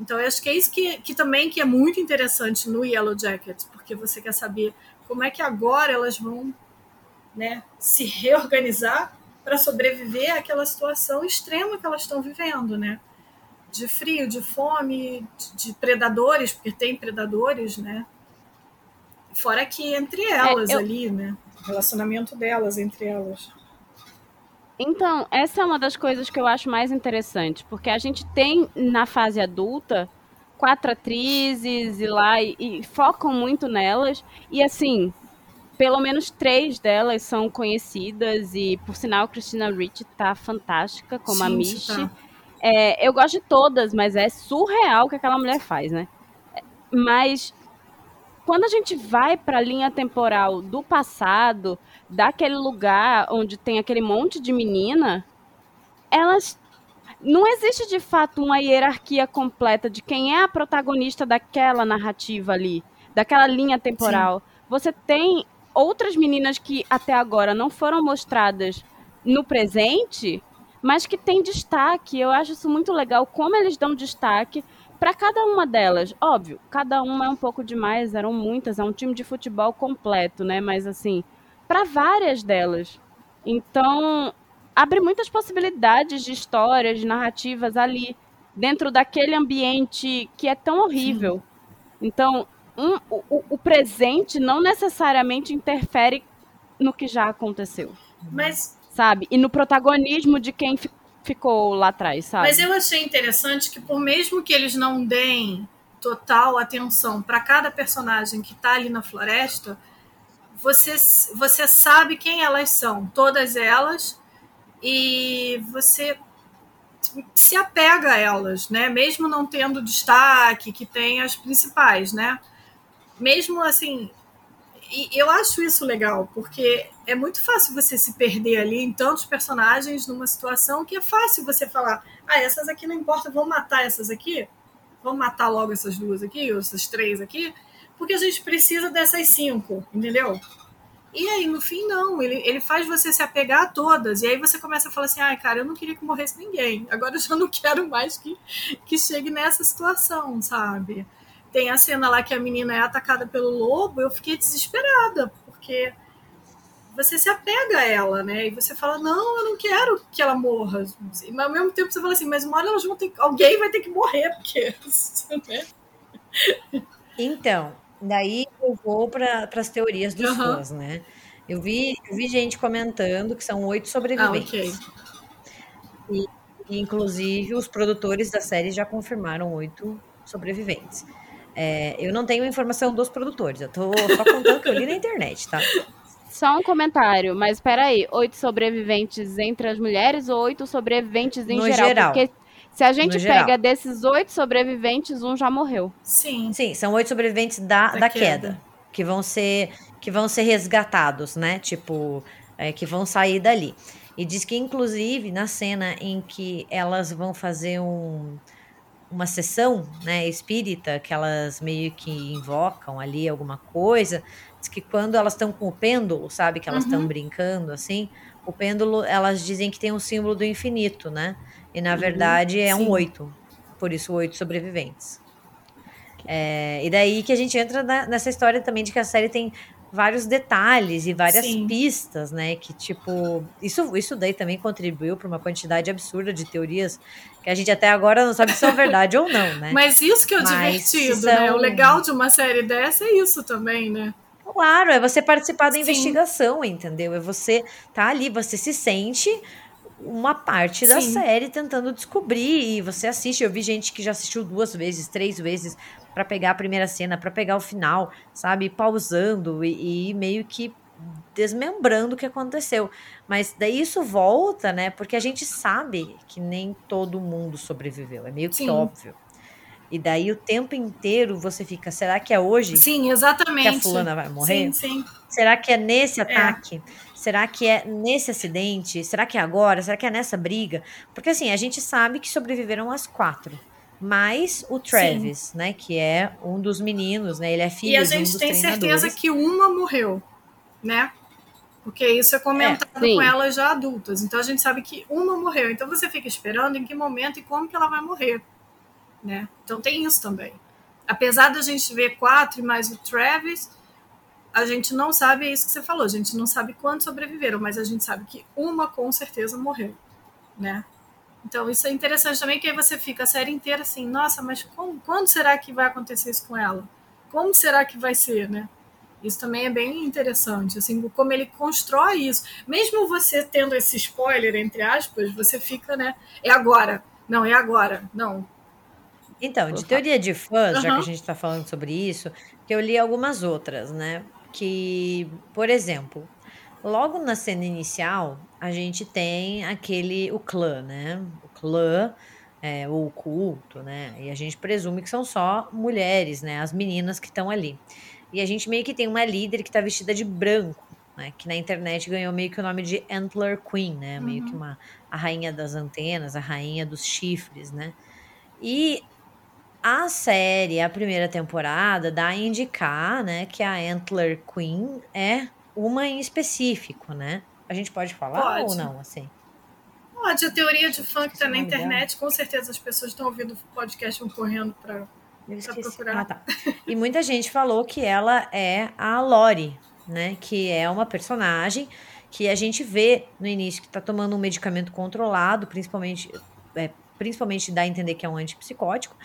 Então eu acho que é isso que, que também que é muito interessante no Yellow Jacket, porque você quer saber como é que agora elas vão né, se reorganizar para sobreviver àquela situação extrema que elas estão vivendo, né? De frio, de fome, de, de predadores, porque tem predadores, né? Fora que entre é, elas é, eu... ali, né? relacionamento delas entre elas. Então, essa é uma das coisas que eu acho mais interessante, porque a gente tem na fase adulta quatro atrizes e lá e, e focam muito nelas e assim, pelo menos três delas são conhecidas e por sinal Christina Ricci tá fantástica como Sim, a Michi. Tá. É, eu gosto de todas, mas é surreal o que aquela mulher faz, né? Mas quando a gente vai para a linha temporal do passado, daquele lugar onde tem aquele monte de menina, elas não existe de fato uma hierarquia completa de quem é a protagonista daquela narrativa ali, daquela linha temporal. Sim. Você tem outras meninas que até agora não foram mostradas no presente, mas que têm destaque. Eu acho isso muito legal como eles dão destaque para cada uma delas, óbvio, cada uma é um pouco demais, eram muitas, é um time de futebol completo, né? Mas assim, para várias delas. Então, abre muitas possibilidades de histórias, de narrativas ali, dentro daquele ambiente que é tão horrível. Sim. Então, um, o, o presente não necessariamente interfere no que já aconteceu. Mas sabe? E no protagonismo de quem ficou lá atrás, sabe? Mas eu achei interessante que, por mesmo que eles não deem total atenção para cada personagem que está ali na floresta, você, você sabe quem elas são, todas elas, e você se apega a elas, né? Mesmo não tendo destaque, que tem as principais, né? Mesmo assim, e eu acho isso legal, porque é muito fácil você se perder ali em tantos personagens numa situação que é fácil você falar: ah, essas aqui não importa, vamos matar essas aqui, vamos matar logo essas duas aqui, ou essas três aqui, porque a gente precisa dessas cinco, entendeu? E aí, no fim, não. Ele, ele faz você se apegar a todas. E aí você começa a falar assim: ai, cara, eu não queria que morresse ninguém. Agora eu já não quero mais que, que chegue nessa situação, sabe? tem a cena lá que a menina é atacada pelo lobo, eu fiquei desesperada, porque você se apega a ela, né? E você fala, não, eu não quero que ela morra. Mas ao mesmo tempo você fala assim, mas uma hora elas vão ter alguém vai ter que morrer, porque. Né? Então, daí eu vou para as teorias dos uhum. fãs, né? Eu vi, eu vi gente comentando que são oito sobreviventes. Ah, okay. e, inclusive, os produtores da série já confirmaram oito sobreviventes. É, eu não tenho informação dos produtores, eu tô só contando que eu li na internet, tá? Só um comentário, mas peraí, oito sobreviventes entre as mulheres ou oito sobreviventes em no geral? geral? Porque se a gente no pega geral. desses oito sobreviventes, um já morreu. Sim. Sim, são oito sobreviventes da, da, da queda. queda. que vão ser que vão ser resgatados, né? Tipo, é, que vão sair dali. E diz que, inclusive, na cena em que elas vão fazer um, uma sessão né, espírita, que elas meio que invocam ali alguma coisa, diz que quando elas estão com o pêndulo, sabe, que elas estão uhum. brincando assim, o pêndulo, elas dizem que tem um símbolo do infinito, né? E na uhum, verdade é sim. um oito, por isso oito sobreviventes. É, e daí que a gente entra na, nessa história também de que a série tem vários detalhes e várias Sim. pistas, né? Que tipo, isso, isso daí também contribuiu para uma quantidade absurda de teorias que a gente até agora não sabe se são verdade ou não, né? Mas isso que é o Mas divertido, são... né? O legal de uma série dessa é isso também, né? Claro, é você participar da Sim. investigação, entendeu? É você tá ali, você se sente uma parte da Sim. série tentando descobrir e você assiste. Eu vi gente que já assistiu duas vezes, três vezes para pegar a primeira cena, para pegar o final, sabe? Pausando e, e, meio que desmembrando o que aconteceu. Mas daí isso volta, né? Porque a gente sabe que nem todo mundo sobreviveu. É meio que Sim. óbvio. E daí o tempo inteiro você fica, será que é hoje? Sim, exatamente. Que a fulana vai morrer? Sim, sim. Será que é nesse é. ataque? É. Será que é nesse acidente? Será que é agora? Será que é nessa briga? Porque assim, a gente sabe que sobreviveram as quatro. Mais o Travis, Sim. né? Que é um dos meninos, né? Ele é filho de um dos treinadores. E a gente tem certeza que uma morreu, né? Porque isso é comentado é, com elas já adultas. Então a gente sabe que uma morreu. Então você fica esperando em que momento e como que ela vai morrer, né? Então tem isso também. Apesar da gente ver quatro e mais o Travis, a gente não sabe é isso que você falou. A gente não sabe quantos sobreviveram, mas a gente sabe que uma com certeza morreu, né? Então, isso é interessante também, que aí você fica a série inteira assim, nossa, mas como, quando será que vai acontecer isso com ela? Como será que vai ser, né? Isso também é bem interessante, assim, como ele constrói isso. Mesmo você tendo esse spoiler, entre aspas, você fica, né? É agora. Não, é agora. Não. Então, de teoria de fãs, uhum. já que a gente está falando sobre isso, que eu li algumas outras, né? Que, por exemplo, Logo na cena inicial, a gente tem aquele, o clã, né? O clã, é, ou o culto, né? E a gente presume que são só mulheres, né? As meninas que estão ali. E a gente meio que tem uma líder que tá vestida de branco, né? Que na internet ganhou meio que o nome de Antler Queen, né? Meio que uhum. uma a rainha das antenas, a rainha dos chifres, né? E a série, a primeira temporada, dá a indicar, né, que a Antler Queen é uma em específico, né? A gente pode falar pode. ou não, assim? Pode, a teoria de fã que está na internet, com certeza as pessoas estão ouvindo o podcast vão correndo para procurar. Ah, tá. E muita gente falou que ela é a Lori, né? Que é uma personagem que a gente vê no início que está tomando um medicamento controlado, principalmente, é, principalmente dá a entender que é um antipsicótico,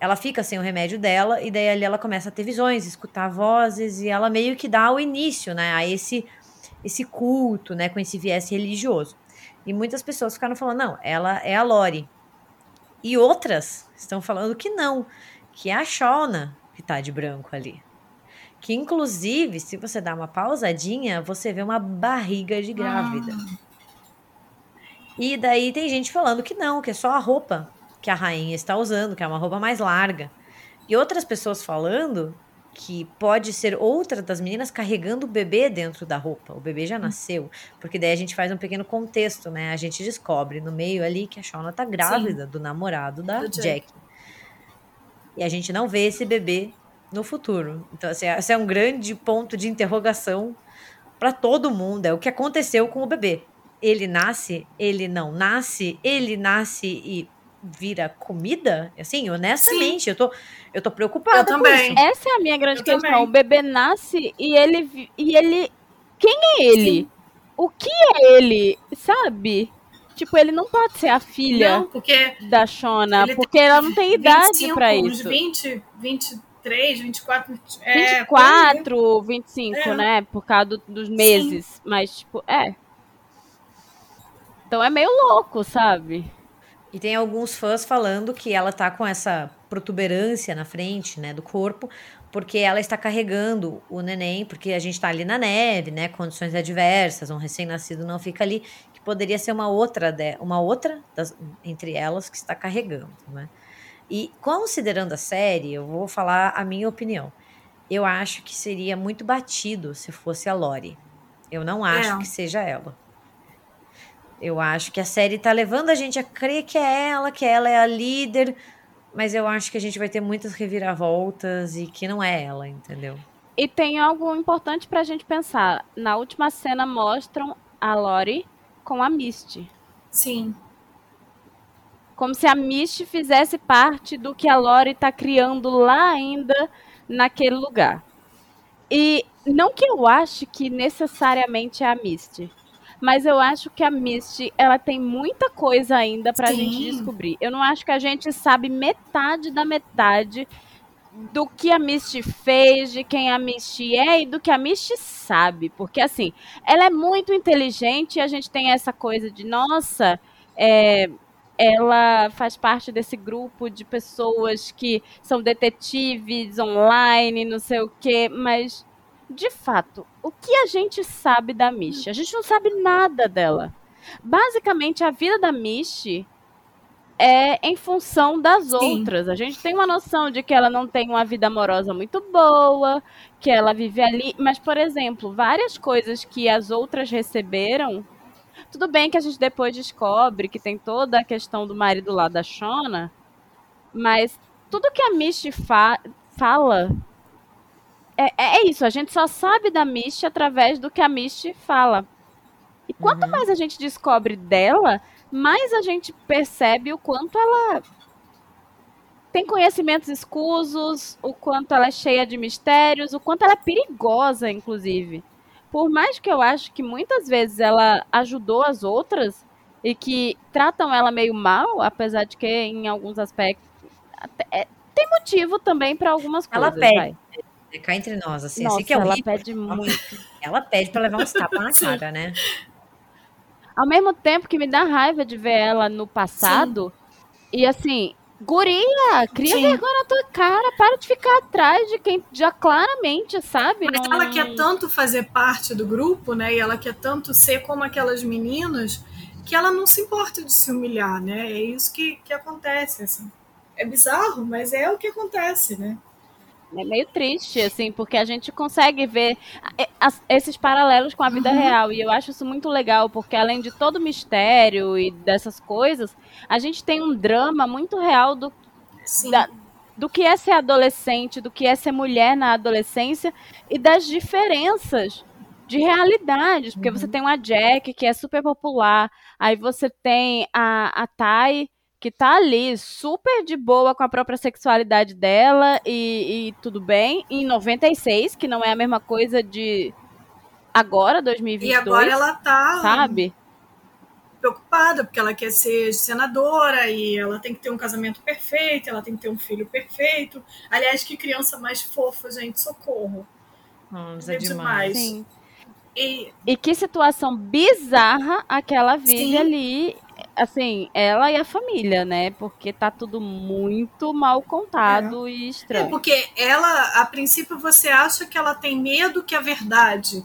ela fica sem o remédio dela e daí ali ela começa a ter visões, escutar vozes e ela meio que dá o início, né, a esse esse culto, né, com esse viés religioso. E muitas pessoas ficaram falando, não, ela é a Lori. E outras estão falando que não, que é a Shona que tá de branco ali. Que inclusive, se você dá uma pausadinha, você vê uma barriga de grávida. Ah. E daí tem gente falando que não, que é só a roupa que a rainha está usando, que é uma roupa mais larga. E outras pessoas falando que pode ser outra das meninas carregando o bebê dentro da roupa. O bebê já hum. nasceu. Porque daí a gente faz um pequeno contexto, né? A gente descobre no meio ali que a Shauna tá grávida Sim. do namorado da do Jack. Jack. E a gente não vê esse bebê no futuro. Então, assim, esse é um grande ponto de interrogação para todo mundo. É o que aconteceu com o bebê. Ele nasce, ele não nasce, ele nasce e vira comida? Assim, honestamente, Sim. eu tô, eu tô preocupada. Eu também. Essa é a minha grande eu questão. Também. O bebê nasce e ele. E ele. Quem é ele? Sim. O que é ele? Sabe? Tipo, ele não pode ser a filha não, da Shona, porque ela não tem idade para isso. 20, 23, 24. É, 24, 25, é. né? Por causa do, dos meses. Sim. Mas, tipo, é. Então é meio louco, sabe? E tem alguns fãs falando que ela tá com essa protuberância na frente, né, do corpo, porque ela está carregando o neném, porque a gente está ali na neve, né, condições adversas, um recém-nascido não fica ali, que poderia ser uma outra, de, uma outra das, entre elas que está carregando, né? E considerando a série, eu vou falar a minha opinião. eu acho que seria muito batido se fosse a Lori. Eu não acho é. que seja ela. Eu acho que a série tá levando a gente a crer que é ela, que ela é a líder, mas eu acho que a gente vai ter muitas reviravoltas e que não é ela, entendeu? E tem algo importante pra gente pensar. Na última cena mostram a Lori com a Misty. Sim. Como se a Misty fizesse parte do que a Lori tá criando lá ainda naquele lugar. E não que eu ache que necessariamente é a Misty, mas eu acho que a Misty ela tem muita coisa ainda pra Sim. gente descobrir. Eu não acho que a gente sabe metade da metade do que a Misty fez, de quem a Misty é e do que a Misty sabe. Porque, assim, ela é muito inteligente e a gente tem essa coisa de, nossa, é, ela faz parte desse grupo de pessoas que são detetives online, não sei o quê, mas, de fato, o que a gente sabe da Misty? A gente não sabe nada dela. Basicamente, a vida da Misty é em função das Sim. outras. A gente tem uma noção de que ela não tem uma vida amorosa muito boa, que ela vive ali, mas, por exemplo, várias coisas que as outras receberam. Tudo bem que a gente depois descobre que tem toda a questão do marido lá da Shona, mas tudo que a Misty fa fala é, é, isso, a gente só sabe da Misty através do que a Misty fala. E quanto uhum. mais a gente descobre dela, mais a gente percebe o quanto ela tem conhecimentos escusos, o quanto ela é cheia de mistérios, o quanto ela é perigosa, inclusive. Por mais que eu acho que muitas vezes ela ajudou as outras e que tratam ela meio mal, apesar de que em alguns aspectos é, tem motivo também para algumas coisas. Ela pede. É cá entre nós, assim, Nossa, assim que é ela pede muito. Ela pede para levar uns tapas na cara, né? Ao mesmo tempo que me dá raiva de ver ela no passado. Sim. E assim, guria, cria Sim. vergonha na tua cara, para de ficar atrás de quem já claramente sabe. Mas não... ela quer tanto fazer parte do grupo, né? E ela quer tanto ser como aquelas meninas que ela não se importa de se humilhar, né? É isso que, que acontece, assim. É bizarro, mas é o que acontece, né? É meio triste, assim, porque a gente consegue ver esses paralelos com a vida uhum. real. E eu acho isso muito legal, porque além de todo o mistério e dessas coisas, a gente tem um drama muito real do, da, do que é ser adolescente, do que é ser mulher na adolescência e das diferenças de realidades. Porque uhum. você tem uma Jack, que é super popular, aí você tem a, a Tai que tá ali super de boa com a própria sexualidade dela e, e, tudo bem. Em 96, que não é a mesma coisa de agora, 2022. E agora ela tá. Sabe? Preocupada, porque ela quer ser senadora e ela tem que ter um casamento perfeito, ela tem que ter um filho perfeito. Aliás, que criança mais fofa, gente, socorro. Nossa, é, demais. Sim. E... e que situação bizarra aquela vive Sim. ali assim, ela e a família, né? Porque tá tudo muito mal contado é. e estranho. É porque ela, a princípio, você acha que ela tem medo que a verdade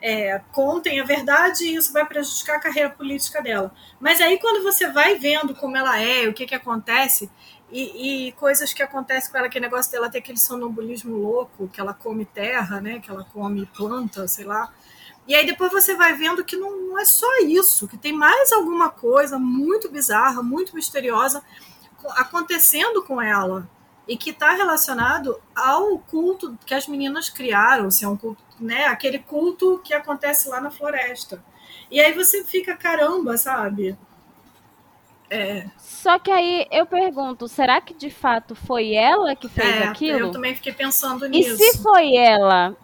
é, contem a verdade e isso vai prejudicar a carreira política dela. Mas aí, quando você vai vendo como ela é, o que que acontece, e, e coisas que acontecem com ela, que negócio dela ter aquele sonambulismo louco, que ela come terra, né? Que ela come planta, sei lá. E aí depois você vai vendo que não, não é só isso, que tem mais alguma coisa muito bizarra, muito misteriosa acontecendo com ela e que está relacionado ao culto que as meninas criaram, se é um culto, né, aquele culto que acontece lá na floresta. E aí você fica caramba, sabe? É. Só que aí eu pergunto, será que de fato foi ela que fez é, aquilo? Eu também fiquei pensando nisso. E se foi ela,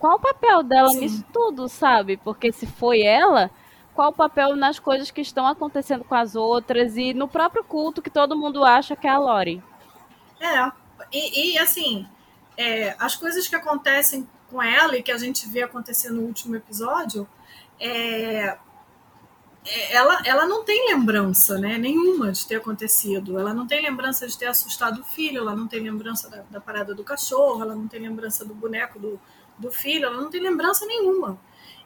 qual o papel dela Sim. nisso tudo, sabe? Porque se foi ela, qual o papel nas coisas que estão acontecendo com as outras e no próprio culto que todo mundo acha que é a Lori? É, e, e assim, é, as coisas que acontecem com ela e que a gente vê acontecer no último episódio, é, é, ela, ela não tem lembrança né, nenhuma de ter acontecido. Ela não tem lembrança de ter assustado o filho, ela não tem lembrança da, da parada do cachorro, ela não tem lembrança do boneco do, do filho, ela não tem lembrança nenhuma.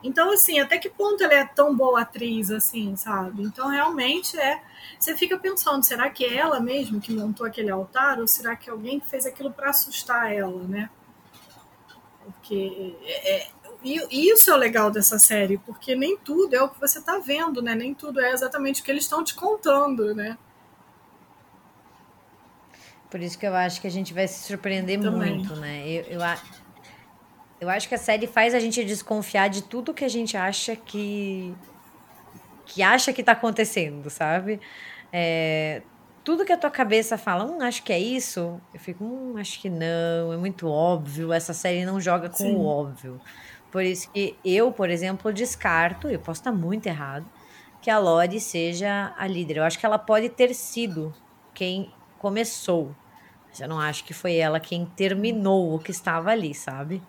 Então, assim, até que ponto ela é tão boa atriz, assim, sabe? Então, realmente é. Você fica pensando, será que é ela mesmo que montou aquele altar? Ou será que alguém fez aquilo para assustar ela, né? Porque é, é e isso é o legal dessa série, porque nem tudo é o que você está vendo, né? Nem tudo é exatamente o que eles estão te contando, né? Por isso que eu acho que a gente vai se surpreender Também. muito, né? Eu, eu, eu acho que a série faz a gente desconfiar de tudo que a gente acha que. que acha que está acontecendo, sabe? É, tudo que a tua cabeça fala, hum, acho que é isso, eu fico, hum, acho que não, é muito óbvio, essa série não joga com Sim. o óbvio. Por isso que eu, por exemplo, descarto, eu posso estar muito errado, que a Lori seja a líder. Eu acho que ela pode ter sido quem começou, mas eu não acho que foi ela quem terminou o que estava ali, sabe?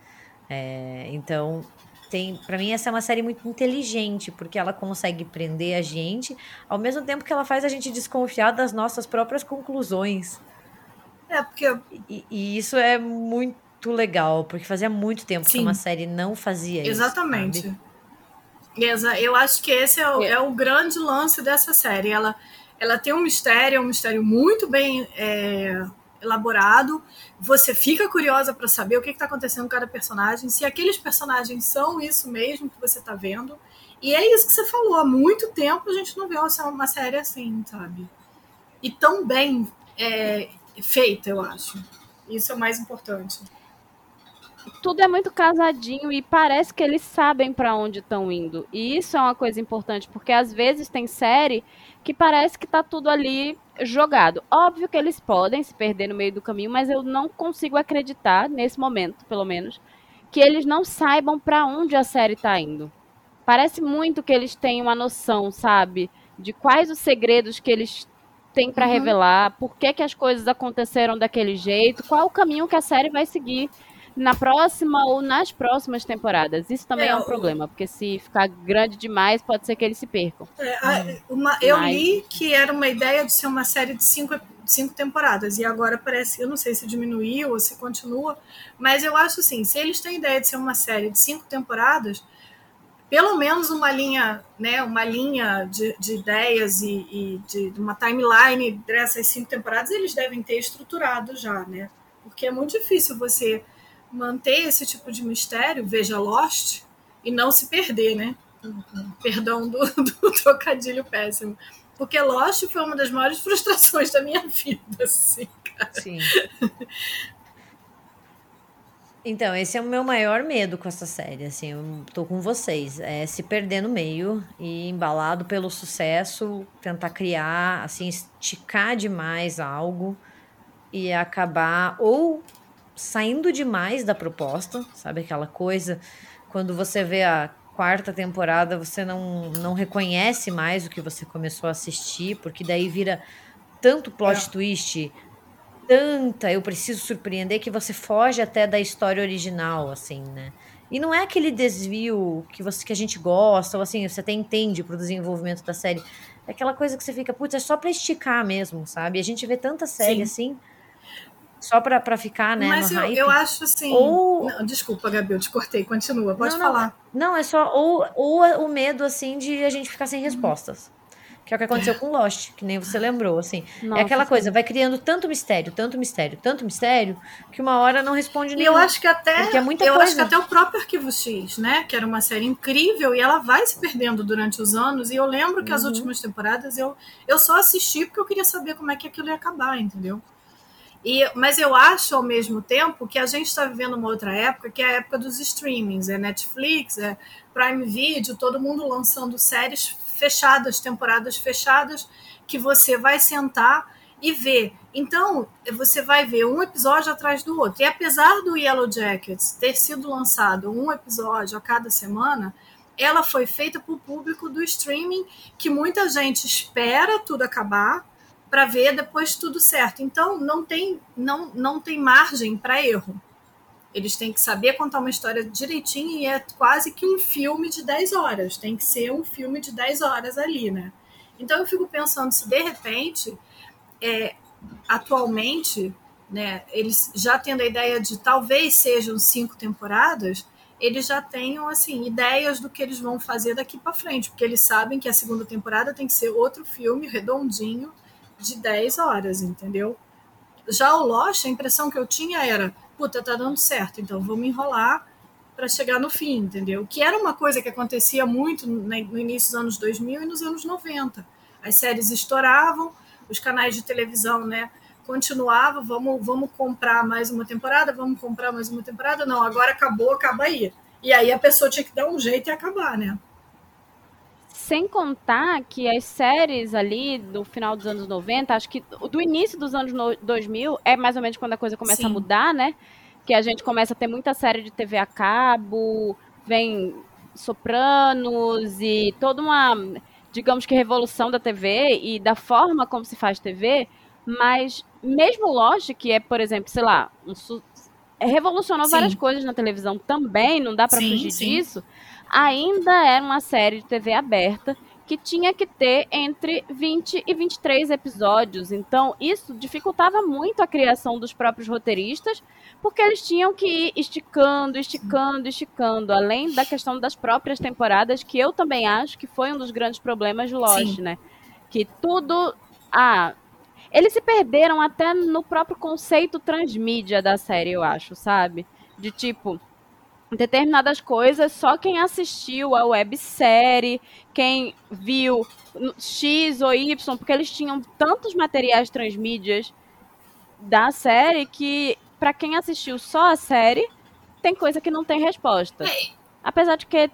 É, então, tem, para mim essa é uma série muito inteligente, porque ela consegue prender a gente, ao mesmo tempo que ela faz a gente desconfiar das nossas próprias conclusões. É, porque e, e isso é muito legal, porque fazia muito tempo Sim. que uma série não fazia isso. Exatamente. Eu acho que esse é o, é. é o, grande lance dessa série. Ela, ela tem um mistério, é um mistério muito bem é, elaborado. Você fica curiosa para saber o que está acontecendo com cada personagem, se aqueles personagens são isso mesmo que você está vendo. E é isso que você falou. Há muito tempo a gente não vê uma, série assim, sabe? E tão bem é, feita, eu acho. Isso é o mais importante tudo é muito casadinho e parece que eles sabem para onde estão indo. E isso é uma coisa importante, porque às vezes tem série que parece que tá tudo ali jogado. Óbvio que eles podem se perder no meio do caminho, mas eu não consigo acreditar nesse momento, pelo menos, que eles não saibam para onde a série tá indo. Parece muito que eles têm uma noção, sabe, de quais os segredos que eles têm para uhum. revelar, por que, que as coisas aconteceram daquele jeito, qual o caminho que a série vai seguir na próxima ou nas próximas temporadas. Isso também é, é um problema, porque se ficar grande demais, pode ser que eles se percam. É, a, uma, eu Mas... li que era uma ideia de ser uma série de cinco, cinco temporadas, e agora parece, eu não sei se diminuiu ou se continua, mas eu acho assim, se eles têm ideia de ser uma série de cinco temporadas, pelo menos uma linha, né, uma linha de, de ideias e, e de, de, uma timeline dessas cinco temporadas eles devem ter estruturado já, né? Porque é muito difícil você manter esse tipo de mistério, veja Lost, e não se perder, né? Perdão do, do trocadilho péssimo. Porque Lost foi uma das maiores frustrações da minha vida, assim, cara. Sim. Então, esse é o meu maior medo com essa série, assim, eu tô com vocês, é se perder no meio e embalado pelo sucesso, tentar criar, assim, esticar demais algo e acabar ou saindo demais da proposta, sabe aquela coisa quando você vê a quarta temporada, você não, não reconhece mais o que você começou a assistir, porque daí vira tanto plot é. twist, tanta eu preciso surpreender que você foge até da história original, assim, né? E não é aquele desvio que você que a gente gosta, ou assim, você até entende pro desenvolvimento da série. É aquela coisa que você fica, putz, é só pra esticar mesmo, sabe? A gente vê tanta série Sim. assim só para ficar, né? Mas eu, eu, acho assim. Ou... Não, desculpa, Gabi, eu te cortei, continua, pode não, falar. Não, não, é só. Ou, ou o medo, assim, de a gente ficar sem respostas. Que é o que aconteceu com Lost, que nem você lembrou, assim. Nossa, é aquela coisa, vai criando tanto mistério, tanto mistério, tanto mistério, que uma hora não responde nenhum. E eu acho que até. É muita eu coisa. acho que até o próprio Arquivo X, né? Que era uma série incrível e ela vai se perdendo durante os anos. E eu lembro que uhum. as últimas temporadas eu, eu só assisti porque eu queria saber como é que aquilo ia acabar, entendeu? E, mas eu acho, ao mesmo tempo, que a gente está vivendo uma outra época, que é a época dos streamings. É Netflix, é Prime Video, todo mundo lançando séries fechadas, temporadas fechadas, que você vai sentar e ver. Então, você vai ver um episódio atrás do outro. E apesar do Yellow Jackets ter sido lançado um episódio a cada semana, ela foi feita para o público do streaming, que muita gente espera tudo acabar para ver depois tudo certo. Então não tem não não tem margem para erro. Eles têm que saber contar uma história direitinho e é quase que um filme de 10 horas. Tem que ser um filme de 10 horas ali, né? Então eu fico pensando se de repente, é, atualmente, né, eles já tendo a ideia de talvez sejam cinco temporadas, eles já tenham assim ideias do que eles vão fazer daqui para frente, porque eles sabem que a segunda temporada tem que ser outro filme redondinho de 10 horas, entendeu? Já o Lost, a impressão que eu tinha era, puta, tá dando certo, então vamos enrolar para chegar no fim, entendeu? Que era uma coisa que acontecia muito no início dos anos 2000 e nos anos 90. As séries estouravam, os canais de televisão, né, continuavam, vamos, vamos comprar mais uma temporada, vamos comprar mais uma temporada, não, agora acabou, acaba aí. E aí a pessoa tinha que dar um jeito e acabar, né? Sem contar que as séries ali do final dos anos 90, acho que do início dos anos 2000 é mais ou menos quando a coisa começa Sim. a mudar, né? Que a gente começa a ter muita série de TV a cabo, vem Sopranos e toda uma, digamos que revolução da TV e da forma como se faz TV, mas mesmo Lost, que é, por exemplo, sei lá, um revolucionou sim. várias coisas na televisão também, não dá para fugir sim. disso ainda era uma série de TV aberta que tinha que ter entre 20 e 23 episódios. Então, isso dificultava muito a criação dos próprios roteiristas, porque eles tinham que ir esticando, esticando, esticando, além da questão das próprias temporadas, que eu também acho que foi um dos grandes problemas de Lost, Sim. né? Que tudo. Ah, eles se perderam até no próprio conceito transmídia da série, eu acho, sabe? De tipo, determinadas coisas só quem assistiu a websérie, quem viu X ou Y, porque eles tinham tantos materiais transmídias da série que para quem assistiu só a série, tem coisa que não tem resposta. É. Apesar de que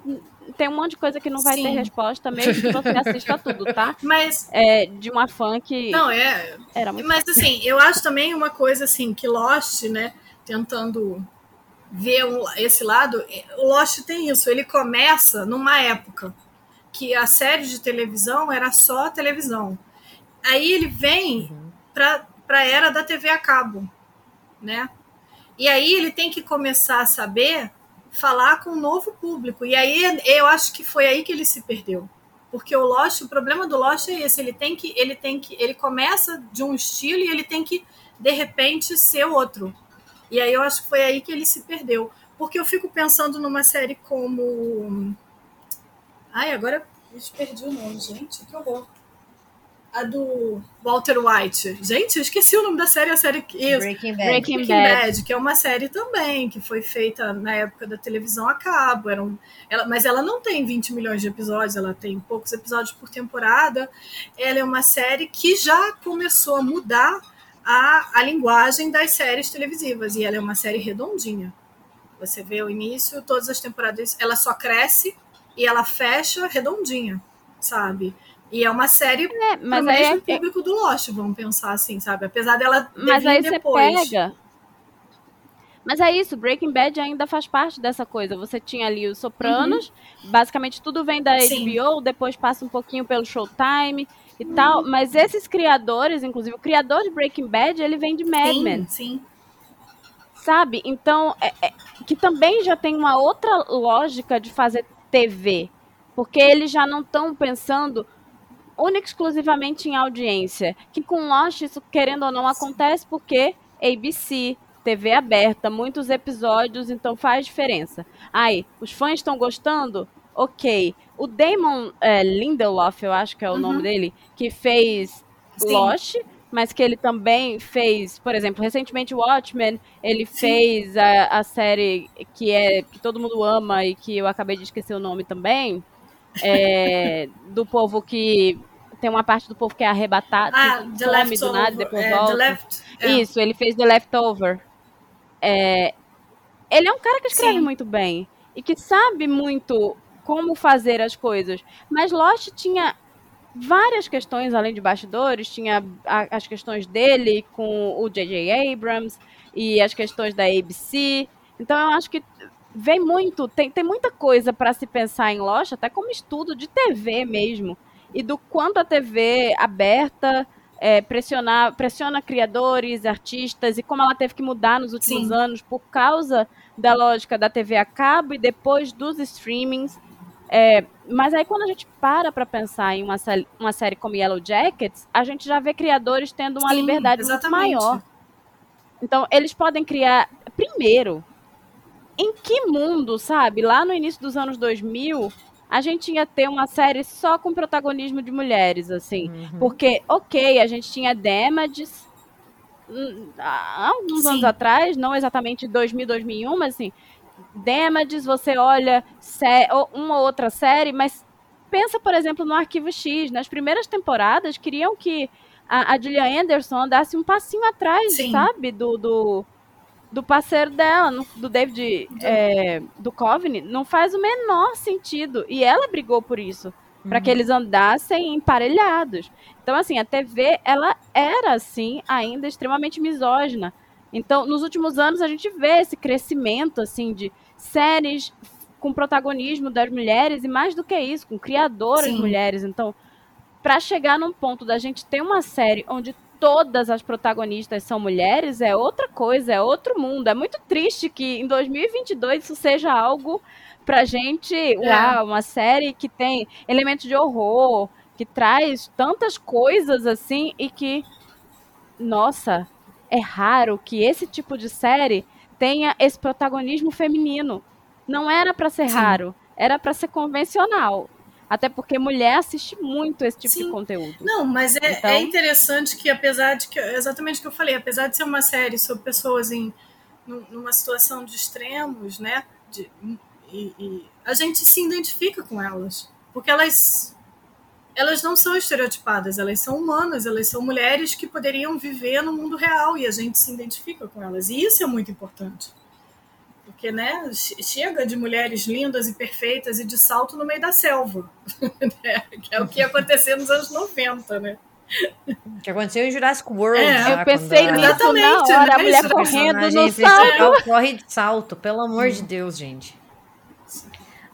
tem um monte de coisa que não vai Sim. ter resposta, mesmo que você assista tudo, tá? Mas. É, de uma fã que. Não, é. Era muito Mas, assim, eu acho também uma coisa, assim, que Lost, né, tentando ver esse lado, o Lost tem isso. Ele começa numa época que a série de televisão era só televisão. Aí ele vem uhum. para a era da TV a cabo, né? E aí ele tem que começar a saber falar com um novo público. E aí eu acho que foi aí que ele se perdeu. Porque o Lost, o problema do Lost é esse, ele tem que ele tem que ele começa de um estilo e ele tem que de repente ser outro. E aí eu acho que foi aí que ele se perdeu. Porque eu fico pensando numa série como. Ai, agora eu perdi o nome, gente, que horror. A do Walter White. Gente, eu esqueci o nome da série, a série isso. Breaking Bad. Breaking, Breaking Bad. Bad. que é uma série também, que foi feita na época da televisão a cabo. Era um, ela, mas ela não tem 20 milhões de episódios, ela tem poucos episódios por temporada. Ela é uma série que já começou a mudar a, a linguagem das séries televisivas. E ela é uma série redondinha. Você vê o início, todas as temporadas, ela só cresce e ela fecha redondinha, sabe? E é uma série é, mas pro mesmo é, público do Lost, vamos pensar assim, sabe? Apesar dela mas aí depois. Você pega. Mas é isso, Breaking Bad ainda faz parte dessa coisa. Você tinha ali os Sopranos, uhum. basicamente tudo vem da Sim. HBO, depois passa um pouquinho pelo Showtime, e tal, mas esses criadores, inclusive o criador de Breaking Bad, ele vem de Mad sim, Men. Sim. Sabe? Então, é, é, que também já tem uma outra lógica de fazer TV, porque eles já não estão pensando única exclusivamente em audiência, que com Lost isso querendo ou não acontece porque ABC, TV aberta, muitos episódios, então faz diferença. Aí, os fãs estão gostando? Ok. O Damon é, Lindelof, eu acho que é o uhum. nome dele, que fez Sim. Lost, mas que ele também fez, por exemplo, recentemente Watchmen, ele Sim. fez a, a, série que é que todo mundo ama e que eu acabei de esquecer o nome também, é, do povo que tem uma parte do povo que é arrebatado, ah, que some do nada, depois é, volta. Left, é. Isso, ele fez The Leftover. É, ele é um cara que escreve Sim. muito bem e que sabe muito como fazer as coisas. Mas Lost tinha várias questões além de bastidores, tinha a, as questões dele com o J.J. Abrams e as questões da ABC. Então eu acho que vem muito, tem, tem muita coisa para se pensar em Lost, até como estudo de TV mesmo, e do quanto a TV aberta é, pressionar, pressiona criadores, artistas, e como ela teve que mudar nos últimos Sim. anos por causa da lógica da TV a cabo e depois dos streamings. É, mas aí quando a gente para para pensar em uma, uma série como Yellow Jackets, a gente já vê criadores tendo uma Sim, liberdade exatamente. muito maior. Então, eles podem criar, primeiro, em que mundo, sabe? Lá no início dos anos 2000, a gente ia ter uma série só com protagonismo de mulheres, assim. Uhum. Porque, ok, a gente tinha Damages hum, há alguns Sim. anos atrás, não exatamente 2000, 2001, mas assim, Damages, você olha uma ou outra série, mas pensa, por exemplo, no Arquivo X. Nas primeiras temporadas, queriam que a, a Gillian Anderson andasse um passinho atrás, Sim. sabe? Do, do, do parceiro dela, do David é, do Coveney, não faz o menor sentido. E ela brigou por isso, uhum. para que eles andassem emparelhados. Então, assim, a TV, ela era, assim, ainda extremamente misógina. Então, nos últimos anos, a gente vê esse crescimento, assim, de séries com protagonismo das mulheres, e mais do que isso, com criadoras Sim. mulheres. Então, para chegar num ponto da gente ter uma série onde todas as protagonistas são mulheres é outra coisa, é outro mundo. É muito triste que em 2022 isso seja algo pra gente, é. uau, uma série que tem elementos de horror, que traz tantas coisas assim e que nossa, é raro que esse tipo de série tenha esse protagonismo feminino. Não era para ser Sim. raro, era para ser convencional. Até porque mulher assiste muito esse tipo Sim. de conteúdo. Não, mas é, então... é, interessante que, apesar de que, exatamente o que eu falei, apesar de ser uma série sobre pessoas em numa situação de extremos, né? De, e, e a gente se identifica com elas. Porque elas elas não são estereotipadas, elas são humanas, elas são mulheres que poderiam viver no mundo real e a gente se identifica com elas. E isso é muito importante. Porque, né, chega de mulheres lindas e perfeitas e de salto no meio da selva. Né, que é o que ia acontecer nos anos 90, né? Que aconteceu em Jurassic World. É, eu pensei nisso na hora, né? a mulher correndo no salto. Corre de salto, pelo amor hum. de Deus, gente.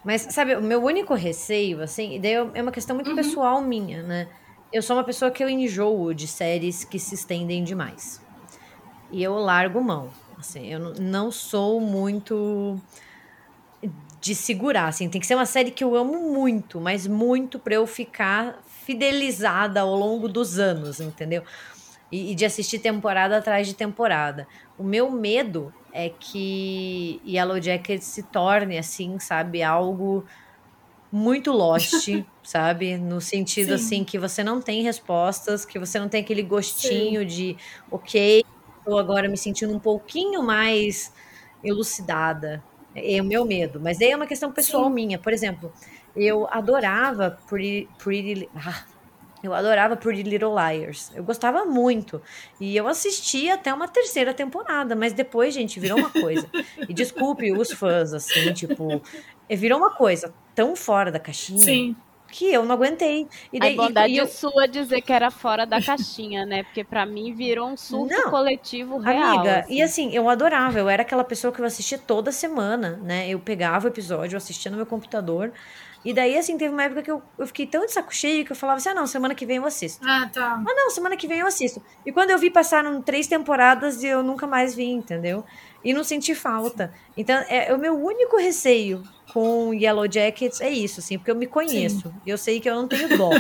Mas, sabe, o meu único receio, assim, e daí é uma questão muito uhum. pessoal minha, né? Eu sou uma pessoa que eu enjoo de séries que se estendem demais. E eu largo mão. Assim, eu não sou muito de segurar, assim, tem que ser uma série que eu amo muito, mas muito para eu ficar fidelizada ao longo dos anos, entendeu? E, e, de assistir temporada atrás de temporada. O meu medo é que Yellow Jacket se torne assim, sabe, algo muito lost, sabe? No sentido Sim. assim que você não tem respostas, que você não tem aquele gostinho Sim. de, ok, estou agora me sentindo um pouquinho mais elucidada. É o meu medo, mas daí é uma questão pessoal Sim. minha. Por exemplo, eu adorava Pretty, Pretty ah, eu adorava Pretty Little Liars. Eu gostava muito. E eu assisti até uma terceira temporada, mas depois, gente, virou uma coisa. E desculpe os fãs, assim, tipo, virou uma coisa tão fora da caixinha. Sim. Que eu não aguentei. E daí, a bondade e eu... sua dizer que era fora da caixinha, né? Porque para mim virou um surto não, coletivo real. Amiga, assim. e assim, eu adorava. Eu era aquela pessoa que eu assistia toda semana, né? Eu pegava o episódio, eu assistia no meu computador. E daí, assim, teve uma época que eu, eu fiquei tão de saco cheio que eu falava assim: ah, não, semana que vem eu assisto. Ah, tá. Ah, não, semana que vem eu assisto. E quando eu vi, passaram três temporadas e eu nunca mais vi, entendeu? E não senti falta. Então, é, é o meu único receio com Yellow Jackets é isso, assim, porque eu me conheço. Sim. Eu sei que eu não tenho dó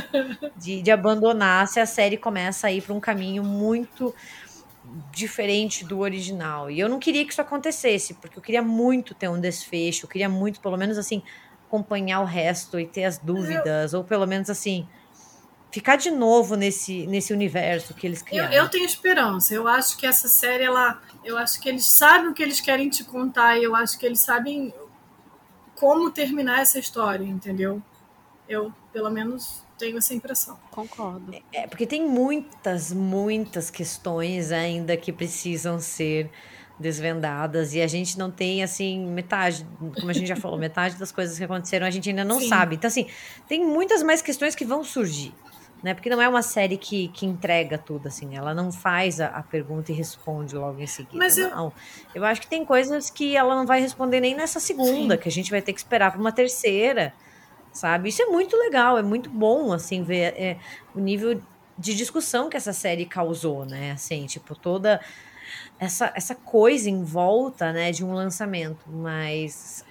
de, de abandonar se a série começa a ir para um caminho muito diferente do original. E eu não queria que isso acontecesse, porque eu queria muito ter um desfecho, eu queria muito, pelo menos assim, acompanhar o resto e ter as dúvidas, eu... ou pelo menos assim, ficar de novo nesse, nesse universo que eles criaram. Eu, eu, tenho esperança. Eu acho que essa série, ela, eu acho que eles sabem o que eles querem te contar e eu acho que eles sabem como terminar essa história, entendeu? Eu, pelo menos, tenho essa impressão. Concordo. É, é porque tem muitas, muitas questões ainda que precisam ser desvendadas e a gente não tem assim metade, como a gente já falou, metade das coisas que aconteceram a gente ainda não Sim. sabe. Então assim, tem muitas mais questões que vão surgir, né? Porque não é uma série que, que entrega tudo assim, ela não faz a, a pergunta e responde logo em seguida. Mas eu... não. Eu acho que tem coisas que ela não vai responder nem nessa segunda, Sim. que a gente vai ter que esperar para uma terceira, sabe? Isso é muito legal, é muito bom assim ver é, o nível de discussão que essa série causou, né? Assim, tipo, toda essa, essa coisa em volta né, de um lançamento, mas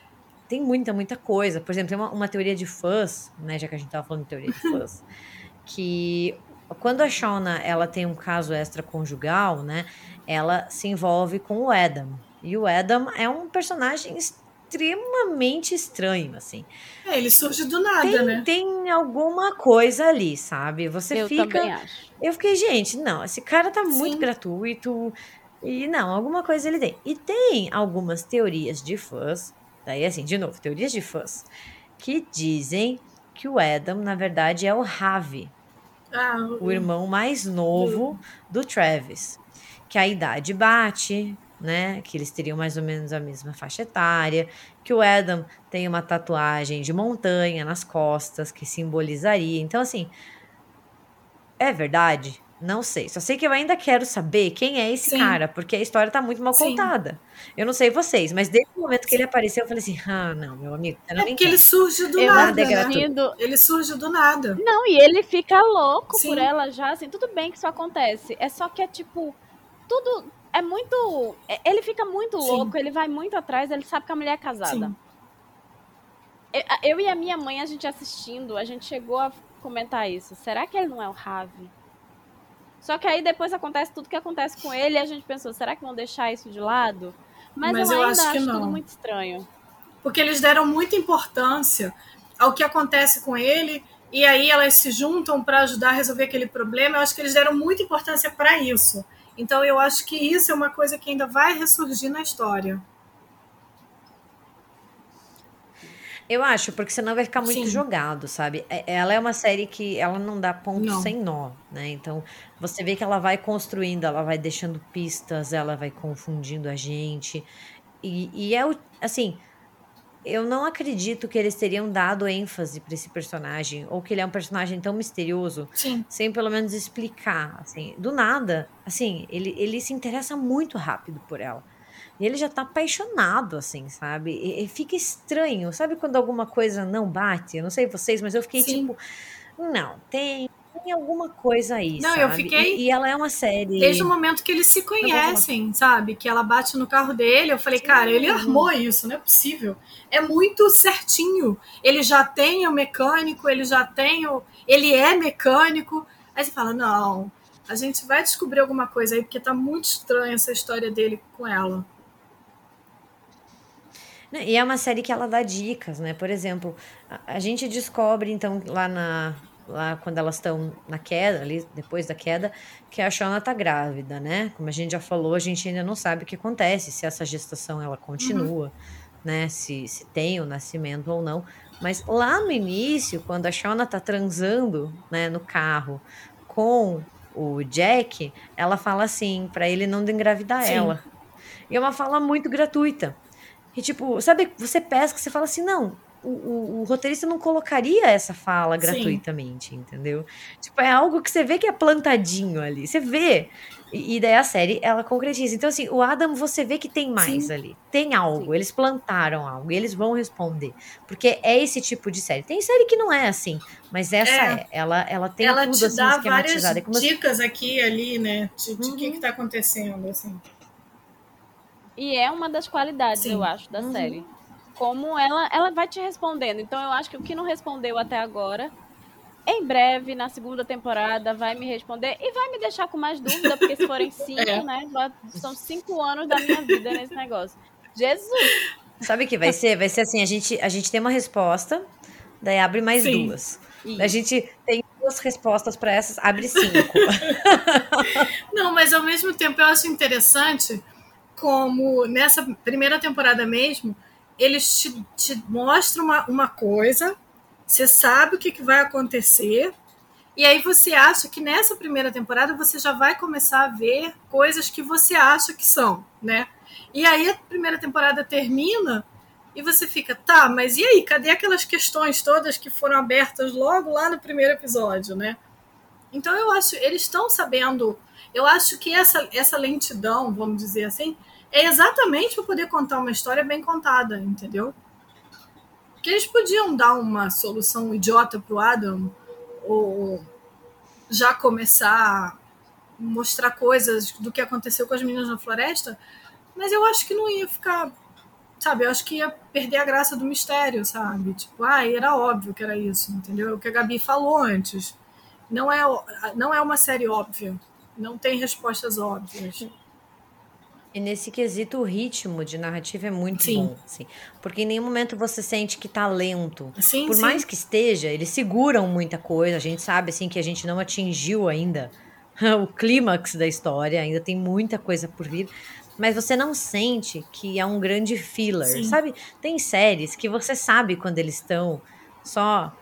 tem muita, muita coisa. Por exemplo, tem uma, uma teoria de fãs, né, já que a gente estava falando de teoria de fãs, que quando a Shauna ela tem um caso extraconjugal, né, ela se envolve com o Adam. E o Adam é um personagem extremamente estranho, assim. É, ele surge do nada, tem, né? Tem alguma coisa ali, sabe? Você eu fica. Também acho. Eu fiquei, gente, não, esse cara tá muito Sim. gratuito. E não, alguma coisa ele tem. E tem algumas teorias de fãs, daí assim, de novo, teorias de fãs, que dizem que o Adam, na verdade, é o Ravi, ah, o irmão mais novo do Travis. Que a idade bate, né? Que eles teriam mais ou menos a mesma faixa etária, que o Adam tem uma tatuagem de montanha nas costas que simbolizaria. Então, assim, é verdade? Não sei. Só sei que eu ainda quero saber quem é esse Sim. cara, porque a história tá muito mal Sim. contada. Eu não sei vocês, mas desde o momento que ele apareceu, eu falei assim: ah, não, meu amigo. é porque ele surge do eu nada. Né? Ele surge do nada. Não, e ele fica louco Sim. por ela já, assim, tudo bem que isso acontece. É só que é tipo. Tudo é muito. É, ele fica muito Sim. louco, ele vai muito atrás, ele sabe que a mulher é casada. Sim. Eu e a minha mãe, a gente assistindo, a gente chegou a comentar isso. Será que ele não é o Ravi? Só que aí depois acontece tudo que acontece com ele e a gente pensou, será que vão deixar isso de lado? Mas, Mas eu, eu, acho, acho tudo muito estranho. Porque eles deram muita importância ao que acontece com ele e aí elas se juntam para ajudar a resolver aquele problema. Eu acho que eles deram muita importância para isso. Então eu acho que isso é uma coisa que ainda vai ressurgir na história. Eu acho, porque senão vai ficar muito Sim. jogado, sabe? É, ela é uma série que ela não dá ponto não. sem nó, né? Então, você vê que ela vai construindo, ela vai deixando pistas, ela vai confundindo a gente. E, e é o, assim, eu não acredito que eles teriam dado ênfase para esse personagem ou que ele é um personagem tão misterioso Sim. sem pelo menos explicar, assim, do nada, assim, ele, ele se interessa muito rápido por ela. E ele já tá apaixonado, assim, sabe? E, e fica estranho, sabe quando alguma coisa não bate? Eu não sei vocês, mas eu fiquei Sim. tipo, não, tem tem alguma coisa aí. Não, sabe? eu fiquei. E, e, ela é uma série. Desde o momento que eles se conhecem, sabe? Que ela bate no carro dele, eu falei, Sim. cara, ele armou isso, não é possível. É muito certinho. Ele já tem o mecânico, ele já tem o. Ele é mecânico. Aí você fala, não, a gente vai descobrir alguma coisa aí, porque tá muito estranha essa história dele com ela. E é uma série que ela dá dicas, né? Por exemplo, a, a gente descobre, então, lá na, lá quando elas estão na queda, ali depois da queda, que a Shona tá grávida, né? Como a gente já falou, a gente ainda não sabe o que acontece, se essa gestação ela continua, uhum. né? Se, se tem o nascimento ou não. Mas lá no início, quando a Shona tá transando, né, no carro com o Jack, ela fala assim, para ele não engravidar Sim. ela. E é uma fala muito gratuita. E tipo, sabe, você pesca, você fala assim, não, o, o, o, roteirista não colocaria essa fala gratuitamente, Sim. entendeu? Tipo, é algo que você vê que é plantadinho ali. Você vê. E, e daí a série, ela concretiza. Então, assim, o Adam, você vê que tem mais Sim. ali. Tem algo. Sim. Eles plantaram algo. E eles vão responder. Porque é esse tipo de série. Tem série que não é assim. Mas essa é. é. Ela, ela tem ela tudo te assim, dá várias é dicas aqui ali, né? De o uhum. que, que tá acontecendo, assim. E é uma das qualidades, eu acho, da uhum. série como ela, ela vai te respondendo. Então eu acho que o que não respondeu até agora, em breve, na segunda temporada, vai me responder e vai me deixar com mais dúvida, porque se forem cinco, é. né? São cinco anos da minha vida nesse negócio. Jesus! Sabe o que vai ser? Vai ser assim, a gente, a gente tem uma resposta, daí abre mais Sim. duas. Isso. A gente tem duas respostas para essas, abre cinco. Não, mas ao mesmo tempo eu acho interessante como nessa primeira temporada mesmo, eles te, te mostram uma, uma coisa, você sabe o que, que vai acontecer, e aí você acha que nessa primeira temporada você já vai começar a ver coisas que você acha que são, né? E aí a primeira temporada termina e você fica, tá, mas e aí, cadê aquelas questões todas que foram abertas logo lá no primeiro episódio, né? Então eu acho, eles estão sabendo, eu acho que essa, essa lentidão, vamos dizer assim, é exatamente para poder contar uma história bem contada, entendeu? Porque eles podiam dar uma solução idiota pro Adam, ou já começar a mostrar coisas do que aconteceu com as meninas na floresta, mas eu acho que não ia ficar, sabe? Eu acho que ia perder a graça do mistério, sabe? Tipo, ah, era óbvio que era isso, entendeu? O que a Gabi falou antes. Não é, não é uma série óbvia. Não tem respostas óbvias. E nesse quesito, o ritmo de narrativa é muito sim. bom, assim, porque em nenhum momento você sente que tá lento. Sim, Por sim. mais que esteja, eles seguram muita coisa. A gente sabe assim que a gente não atingiu ainda o clímax da história, ainda tem muita coisa por vir. Mas você não sente que é um grande filler, sim. sabe? Tem séries que você sabe quando eles estão só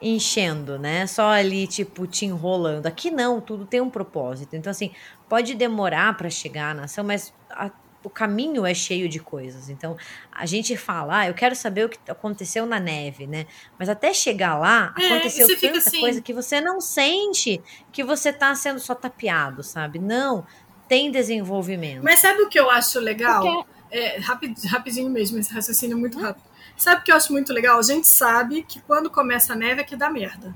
enchendo, né? Só ali, tipo, te enrolando. Aqui não, tudo tem um propósito. Então, assim, pode demorar para chegar na ação, mas a, o caminho é cheio de coisas. Então, a gente fala, ah, eu quero saber o que aconteceu na neve, né? Mas até chegar lá, é, aconteceu tanta assim... coisa que você não sente que você tá sendo só tapeado, sabe? Não, tem desenvolvimento. Mas sabe o que eu acho legal? Porque... É, rapid, rapidinho mesmo, esse raciocínio muito rápido. Sabe o que eu acho muito legal? A gente sabe que quando começa a neve é que dá merda.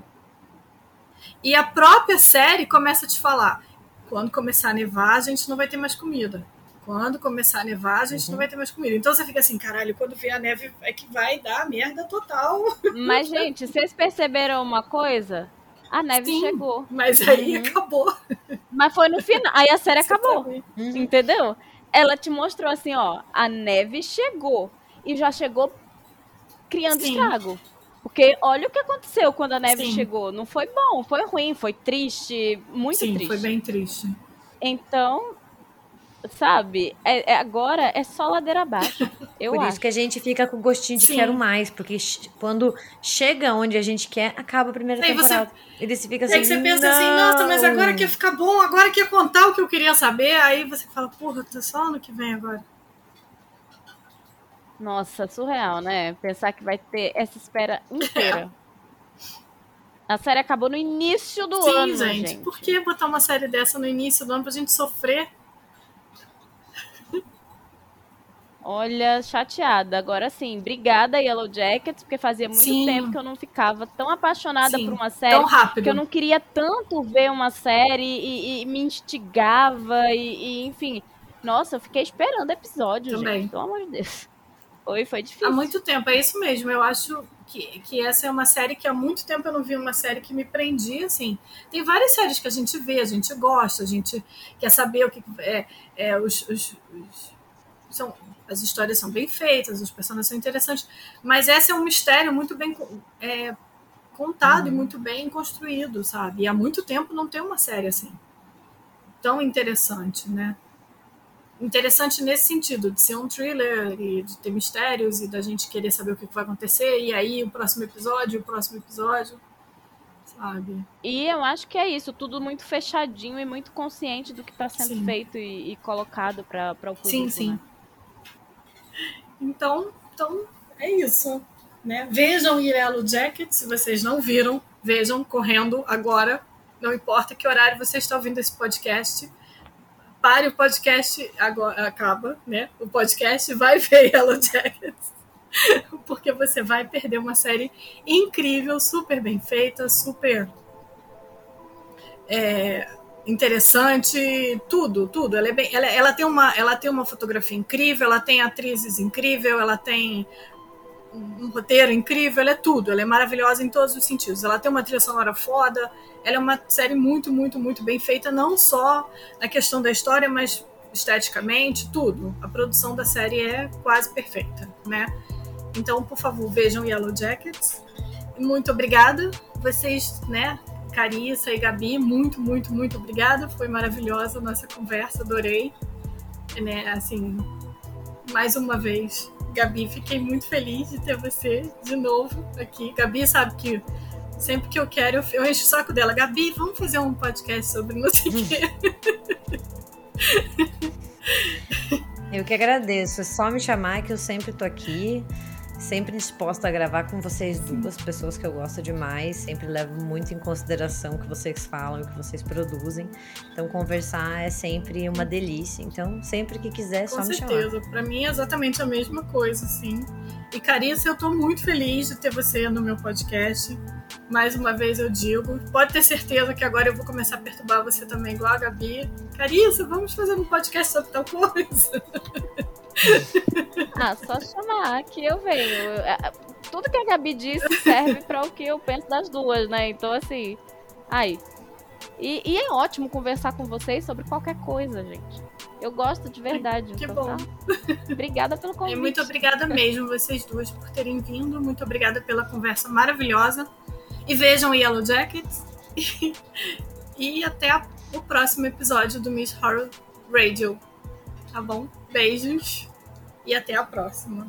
E a própria série começa a te falar: quando começar a nevar, a gente não vai ter mais comida. Quando começar a nevar, a gente uhum. não vai ter mais comida. Então você fica assim, caralho, quando vier a neve é que vai dar merda total. Mas, gente, vocês perceberam uma coisa? A neve Sim, chegou. Mas aí uhum. acabou. Mas foi no final. Aí a série você acabou. Uhum. Entendeu? Ela te mostrou assim, ó, a neve chegou. E já chegou criando Sim. estrago. Porque olha o que aconteceu quando a neve Sim. chegou. Não foi bom, foi ruim, foi triste, muito Sim, triste. foi bem triste. Então, sabe, é, é agora é só ladeira abaixo. Eu Por acho. isso que a gente fica com gostinho de Sim. quero mais, porque quando chega onde a gente quer, acaba a primeira aí temporada. Você, Ele fica assim. Aí você pensa assim, nossa, mas agora que ia ficar bom, agora que ia contar o que eu queria saber, aí você fala, porra, tá só ano que vem agora. Nossa, surreal, né? Pensar que vai ter essa espera inteira. A série acabou no início do Sim, ano, gente. gente. Por que botar uma série dessa no início do ano pra gente sofrer? Olha, chateada. Agora sim, obrigada Yellow Jackets, porque fazia muito sim. tempo que eu não ficava tão apaixonada sim, por uma série. Tão rápido. Que eu não queria tanto ver uma série e, e me instigava e, e, enfim. Nossa, eu fiquei esperando episódio, Também. gente. Pelo amor de Deus. Foi, foi difícil. Há muito tempo, é isso mesmo. Eu acho que, que essa é uma série que há muito tempo eu não vi uma série que me prendia, assim. Tem várias séries que a gente vê, a gente gosta, a gente quer saber o que é, é os, os, os são, as histórias são bem feitas, os personagens são interessantes, mas esse é um mistério muito bem é, contado uhum. e muito bem construído, sabe? E há muito tempo não tem uma série assim tão interessante, né? interessante nesse sentido, de ser um thriller e de ter mistérios e da gente querer saber o que vai acontecer, e aí o próximo episódio, o próximo episódio, sabe? E eu acho que é isso, tudo muito fechadinho e muito consciente do que está sendo sim. feito e, e colocado para o público. Sim, sim. Né? Então, então, é isso. Né? Vejam Yellow Jacket, se vocês não viram, vejam correndo agora, não importa que horário você está ouvindo esse podcast pare o podcast, agora acaba, né? O podcast vai ver Yellow Jackets. Porque você vai perder uma série incrível, super bem feita, super é, interessante, tudo, tudo. Ela, é bem, ela, ela, tem uma, ela tem uma fotografia incrível, ela tem atrizes incrível, ela tem um roteiro incrível, ela é tudo, ela é maravilhosa em todos os sentidos. Ela tem uma trilha sonora foda, ela é uma série muito, muito, muito bem feita, não só na questão da história, mas esteticamente, tudo. A produção da série é quase perfeita, né? Então, por favor, vejam Yellow Jackets. Muito obrigada. Vocês, né, Carissa e Gabi, muito, muito, muito obrigada. Foi maravilhosa a nossa conversa, adorei. Né, assim, mais uma vez, Gabi, fiquei muito feliz de ter você de novo aqui. Gabi sabe que sempre que eu quero, eu, eu encho o saco dela. Gabi, vamos fazer um podcast sobre não sei o quê. Eu que agradeço. É só me chamar que eu sempre tô aqui sempre disposta a gravar com vocês duas, pessoas que eu gosto demais, sempre levo muito em consideração o que vocês falam e o que vocês produzem. Então conversar é sempre uma delícia. Então, sempre que quiser, com só certeza. me chamar. Para mim é exatamente a mesma coisa, sim. E Carissa, eu tô muito feliz de ter você no meu podcast. Mais uma vez eu digo, pode ter certeza que agora eu vou começar a perturbar você também, igual a Gabi. Carissa, vamos fazer um podcast sobre tal coisa. Ah, só chamar que eu venho. É, tudo que a Gabi disse serve para o que eu penso das duas, né? Então, assim. Aí. E, e, é ótimo conversar com vocês sobre qualquer coisa, gente. Eu gosto de verdade. Que então, bom. Tá? Obrigada pelo convite. E muito obrigada mesmo, vocês duas, por terem vindo. Muito obrigada pela conversa maravilhosa. E vejam Yellow Jackets. E, e até a, o próximo episódio do Miss Horror Radio. Tá bom? Beijos e até a próxima.